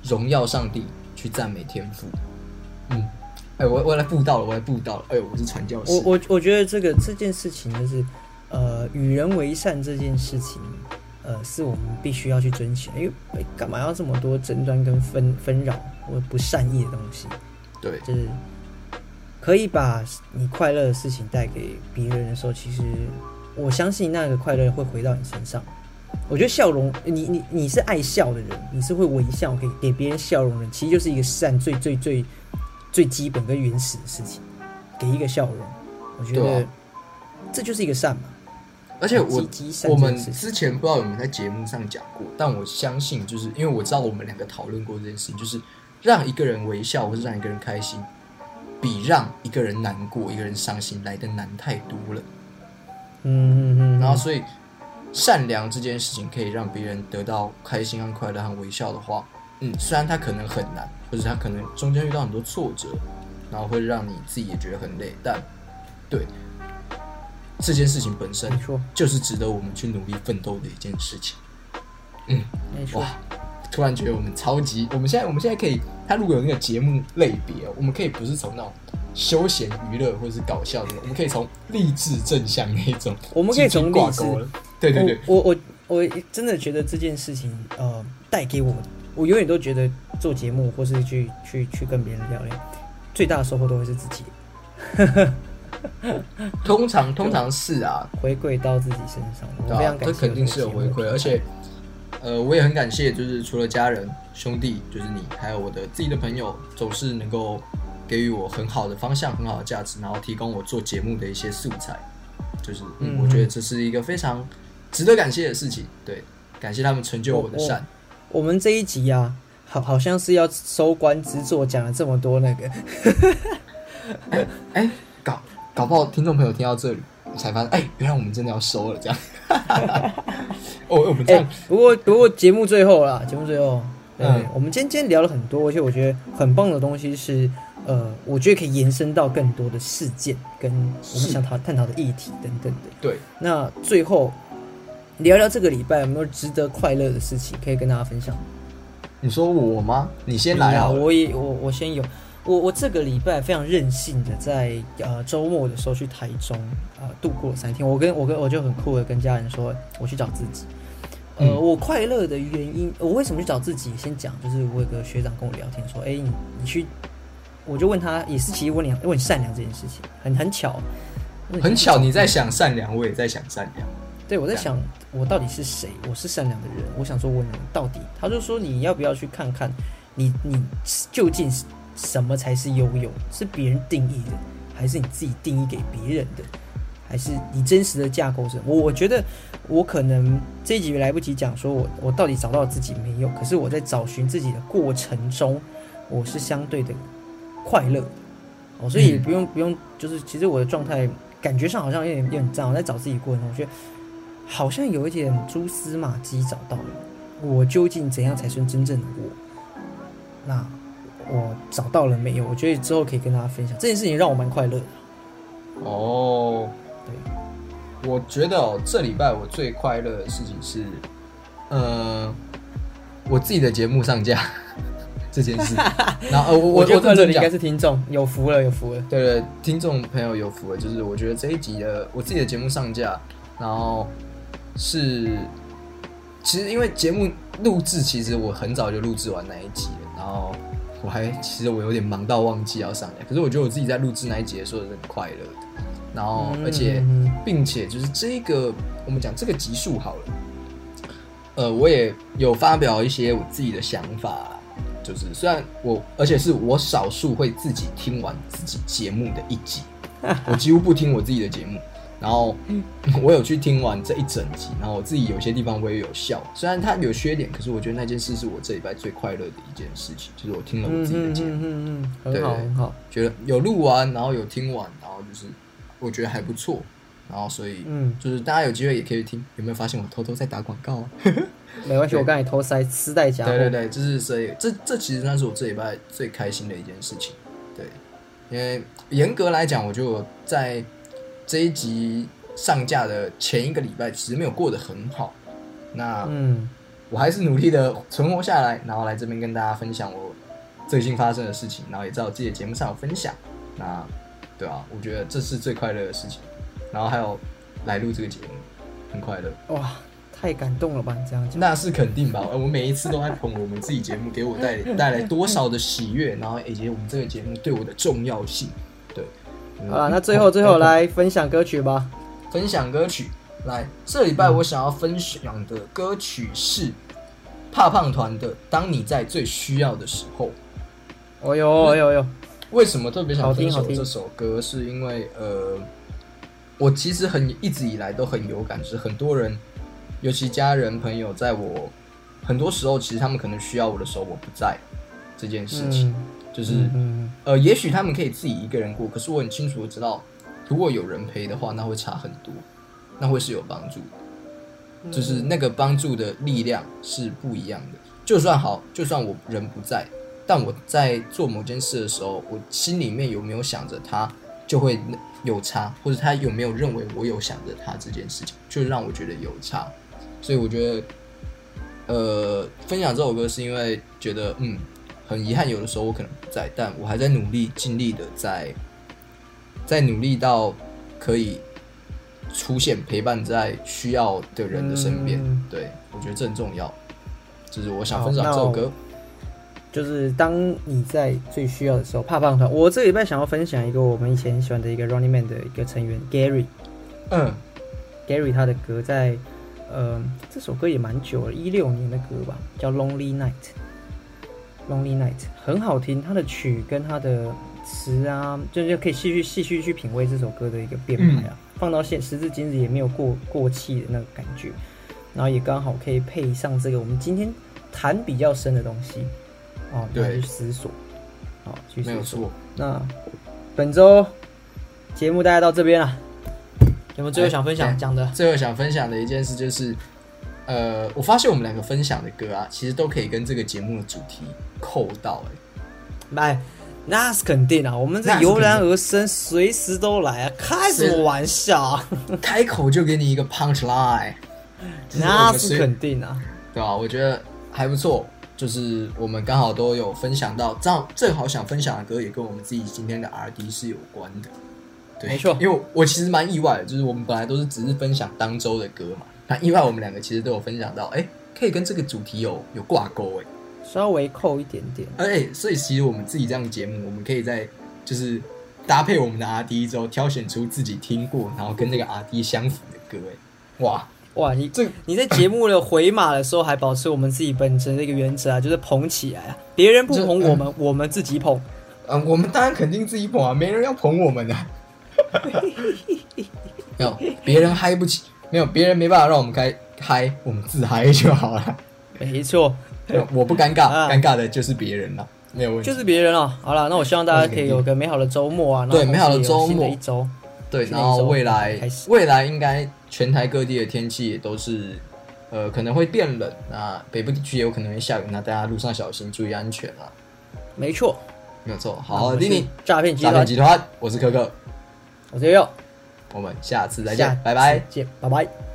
荣耀上帝。去赞美天赋，嗯，哎，我我来布道了，我来布道了，哎呦，我是传教士。我我我觉得这个这件事情就是，呃，与人为善这件事情，呃，是我们必须要去争取，因为干嘛要这么多争端跟纷纷扰或不善意的东西？对，就是可以把你快乐的事情带给别人的时候，其实我相信那个快乐会回到你身上。我觉得笑容，你你你是爱笑的人，你是会微笑给给别人笑容的人，其实就是一个善最最最最基本跟原始的事情，给一个笑容，我觉得这就是一个善嘛。而且我我们之前不知道有没有在节目上讲过，但我相信，就是因为我知道我们两个讨论过这件事情，就是让一个人微笑或是让一个人开心，比让一个人难过、一个人伤心来的难太多了。嗯嗯嗯，然后，所以善良这件事情可以让别人得到开心和快乐和微笑的话，嗯，虽然它可能很难，或者它可能中间遇到很多挫折，然后会让你自己也觉得很累，但对这件事情本身就是值得我们去努力奋斗的一件事情。嗯，没错哇，，突然觉得我们超级，我们现在我们现在可以，他如果有那个节目类别哦，我们可以不是从那种休闲娱乐或者是搞笑的，我们可以从励志正向那一种，我们可以从励志挂钩了。对对对，我我我我真的觉得这件事情，呃，带给我，我永远都觉得做节目或是去去去跟别人聊聊，最大的收获都会是自己通常通常是啊，回归到自己身上。我对啊非常，感谢这肯定是有回馈，而且，呃，我也很感谢，就是除了家人、兄弟，就是你，还有我的自己的朋友，总是能够给予我很好的方向、很好的价值，然后提供我做节目的一些素材，就是，我觉得这是一个非常值得感谢的事情，对，感谢他们成就我的善。我们这一集啊，好好像是要收官之作，讲了这么多那个，哎、搞搞不好听众朋友听到这里才发现，哎、原来我们真的要收了，这样。哦，我们这哎、样，不过不过节目最后啦，节目最后，对，嗯我们今天今天聊了很多，而且我觉得很棒的东西是，呃，我觉得可以延伸到更多的事件跟我们想讨探讨的议题等等的。对，那最后聊聊这个礼拜有没有值得快乐的事情可以跟大家分享？你说我吗？你先来啊，我也我我先有，我我这个礼拜非常任性的在呃周末的时候去台中呃度过了三天。我跟我跟我就很酷的跟家人说，我去找自己。呃，嗯我快乐的原因，我为什么去找自己？先讲，就是我有个学长跟我聊天说，哎、你你去，我就问他，也是其实问你问你善良这件事情，很很巧，很巧，你在想善良，我也在想善良。对，我在想我到底是谁？我是善良的人，我想说我能到底？他就说你要不要去看看你你究竟是什么才是拥有？是别人定义的，还是你自己定义给别人的？还是你真实的架构是？我我觉得我可能这一集来不及讲，说我我到底找到自己没有？可是我在找寻自己的过程中，我是相对的快乐的哦，所以嗯不用、不用，就是其实我的状态感觉上好像有点有点脏，我在找自己过程中，我觉得好像有一点蛛丝马迹找到了，我究竟怎样才算真正的我？那我找到了没有？我觉得之后可以跟大家分享这件事情，让我蛮快乐的。哦，对，我觉得哦，这礼拜我最快乐的事情是，呃，我自己的节目上架 这件事。然后呃我我我觉得快乐的应该是听众，有福了，有福了。对对，听众朋友有福了，就是我觉得这一集的我自己的节目上架，然后是其实因为节目录制，其实我很早就录制完那一集了，然后我还其实我有点忙到忘记要上来，可是我觉得我自己在录制那一集的时候是很快乐的，然后嗯而且并且就是这个我们讲这个集数好了，呃，我也有发表一些我自己的想法。就是虽然我，而且是我少数会自己听完自己节目的一集，我几乎不听我自己的节目。然后 我有去听完这一整集，然后我自己有些地方我也有笑，虽然它有缺点，可是我觉得那件事是我这礼拜最快乐的一件事情，就是我听了我嗯自己的节目。嗯嗯嗯，很好很好。觉得有录完，然后有听完，然后就是我觉得还不错，然后所以嗯，就是大家有机会也可以听。有没有发现我偷偷在打广告啊？没关系，我刚才偷塞丝带夹货。对对对，就是所以这这其实算是我这礼拜最开心的一件事情。对，因为严格来讲，我就在这一集上架的前一个礼拜，其实没有过得很好。那嗯，我还是努力的存活下来，然后来这边跟大家分享我最近发生的事情，然后也在我自己的节目上有分享。那对啊，我觉得这是最快乐的事情。然后还有来录这个节目，很快乐，哇，太感动了吧？你这样讲，那是肯定吧。呃我每一次都在捧我们自己节目给我带带来多少的喜悦，然后以及我们这个节目对我的重要性。对，好了，那最后最后来分享歌曲吧。分享歌曲，来，这礼拜我想要分享的歌曲是怕胖团的《当你在最需要的时候》。哦呦哦呦呦！为什么特别想分享好听这首歌？是因为呃，我其实很一直以来都很有感，就是很多人，尤其家人朋友，在我很多时候，其实他们可能需要我的时候，我不在这件事情，就是、呃，也许他们可以自己一个人过，可是我很清楚的知道，如果有人陪的话，那会差很多，那会是有帮助的。嗯就是那个帮助的力量是不一样的。就算好，就算我人不在，但我在做某件事的时候，我心里面有没有想着他，就会有差，或者他有没有认为我有想着他这件事情，就让我觉得有差。所以我觉得，呃，分享这首歌是因为觉得，嗯，很遗憾，有的时候我可能不在，但我还在努力、尽力的在，在努力到可以出现陪伴在需要的人的身边。嗯对我觉得这很重要，就是我想分享这首歌。就是当你在最需要的时候，怕胖团。我这礼拜想要分享一个我们以前很喜欢的一个 Running Man 的一个成员 Gary。嗯 Gary 他的歌在，呃，这首歌也蛮久了，一六年的歌吧，叫《Lonely Night》。Lonely Night 很好听，它的曲跟它的词啊，就是可以细去细细去品味这首歌的一个编排啊，放到现时至今日也没有过过气的那个感觉，然后也刚好可以配上这个我们今天谈比较深的东西，哦，对去思索，哦，去没有思索。错。那本周节目大概到这边了，有没有最后想分享哎讲的？最后想分享的一件事就是，呃，我发现我们两个分享的歌啊，其实都可以跟这个节目的主题扣到、欸。哎，那是肯定啊，我们这油然而生，随时都来啊，开什么玩笑啊？开口就给你一个 punch line，就是我那是肯定啊。对吧、我觉得还不错，就是我们刚好都有分享到，正好正好想分享的歌也跟我们自己今天的 R D 是有关的。对，没错因为我我其实蛮意外的，就是我们本来都是只是分享当周的歌嘛，那意外我们两个其实都有分享到，哎，可以跟这个主题有有挂钩，哎。稍微扣一点点，哎，所以其实我们自己这样的节目，我们可以在就是搭配我们的 R D 之后，挑选出自己听过，然后跟这个 R D 相符的歌，哎，哇，哇！你这你在节目的回马的时候，还保持我们自己本身的一个原则啊，就是捧起来啊，别人不捧我们，我们自己捧。嗯，我们当然肯定自己捧啊，没人要捧我们的。没有，别人嗨不起，没有别人没办法让我们开嗨，我们自嗨就好了。没错，我不尴尬，啊尴尬的就是别人了，没有问题。就是别人了。好了，那我希望大家可以有个美好的周末啊，对美好的周末一周。对，然后未来未来应该全台各地的天气也都是，呃，可能会变冷，那北部地区也有可能会下雨，那大家路上小心，注意安全啊，没错，没有错。好，我是丽丽，诈骗集团诈骗，集团，我是可可，我是悠悠，我们下次再见，拜拜。见，拜拜。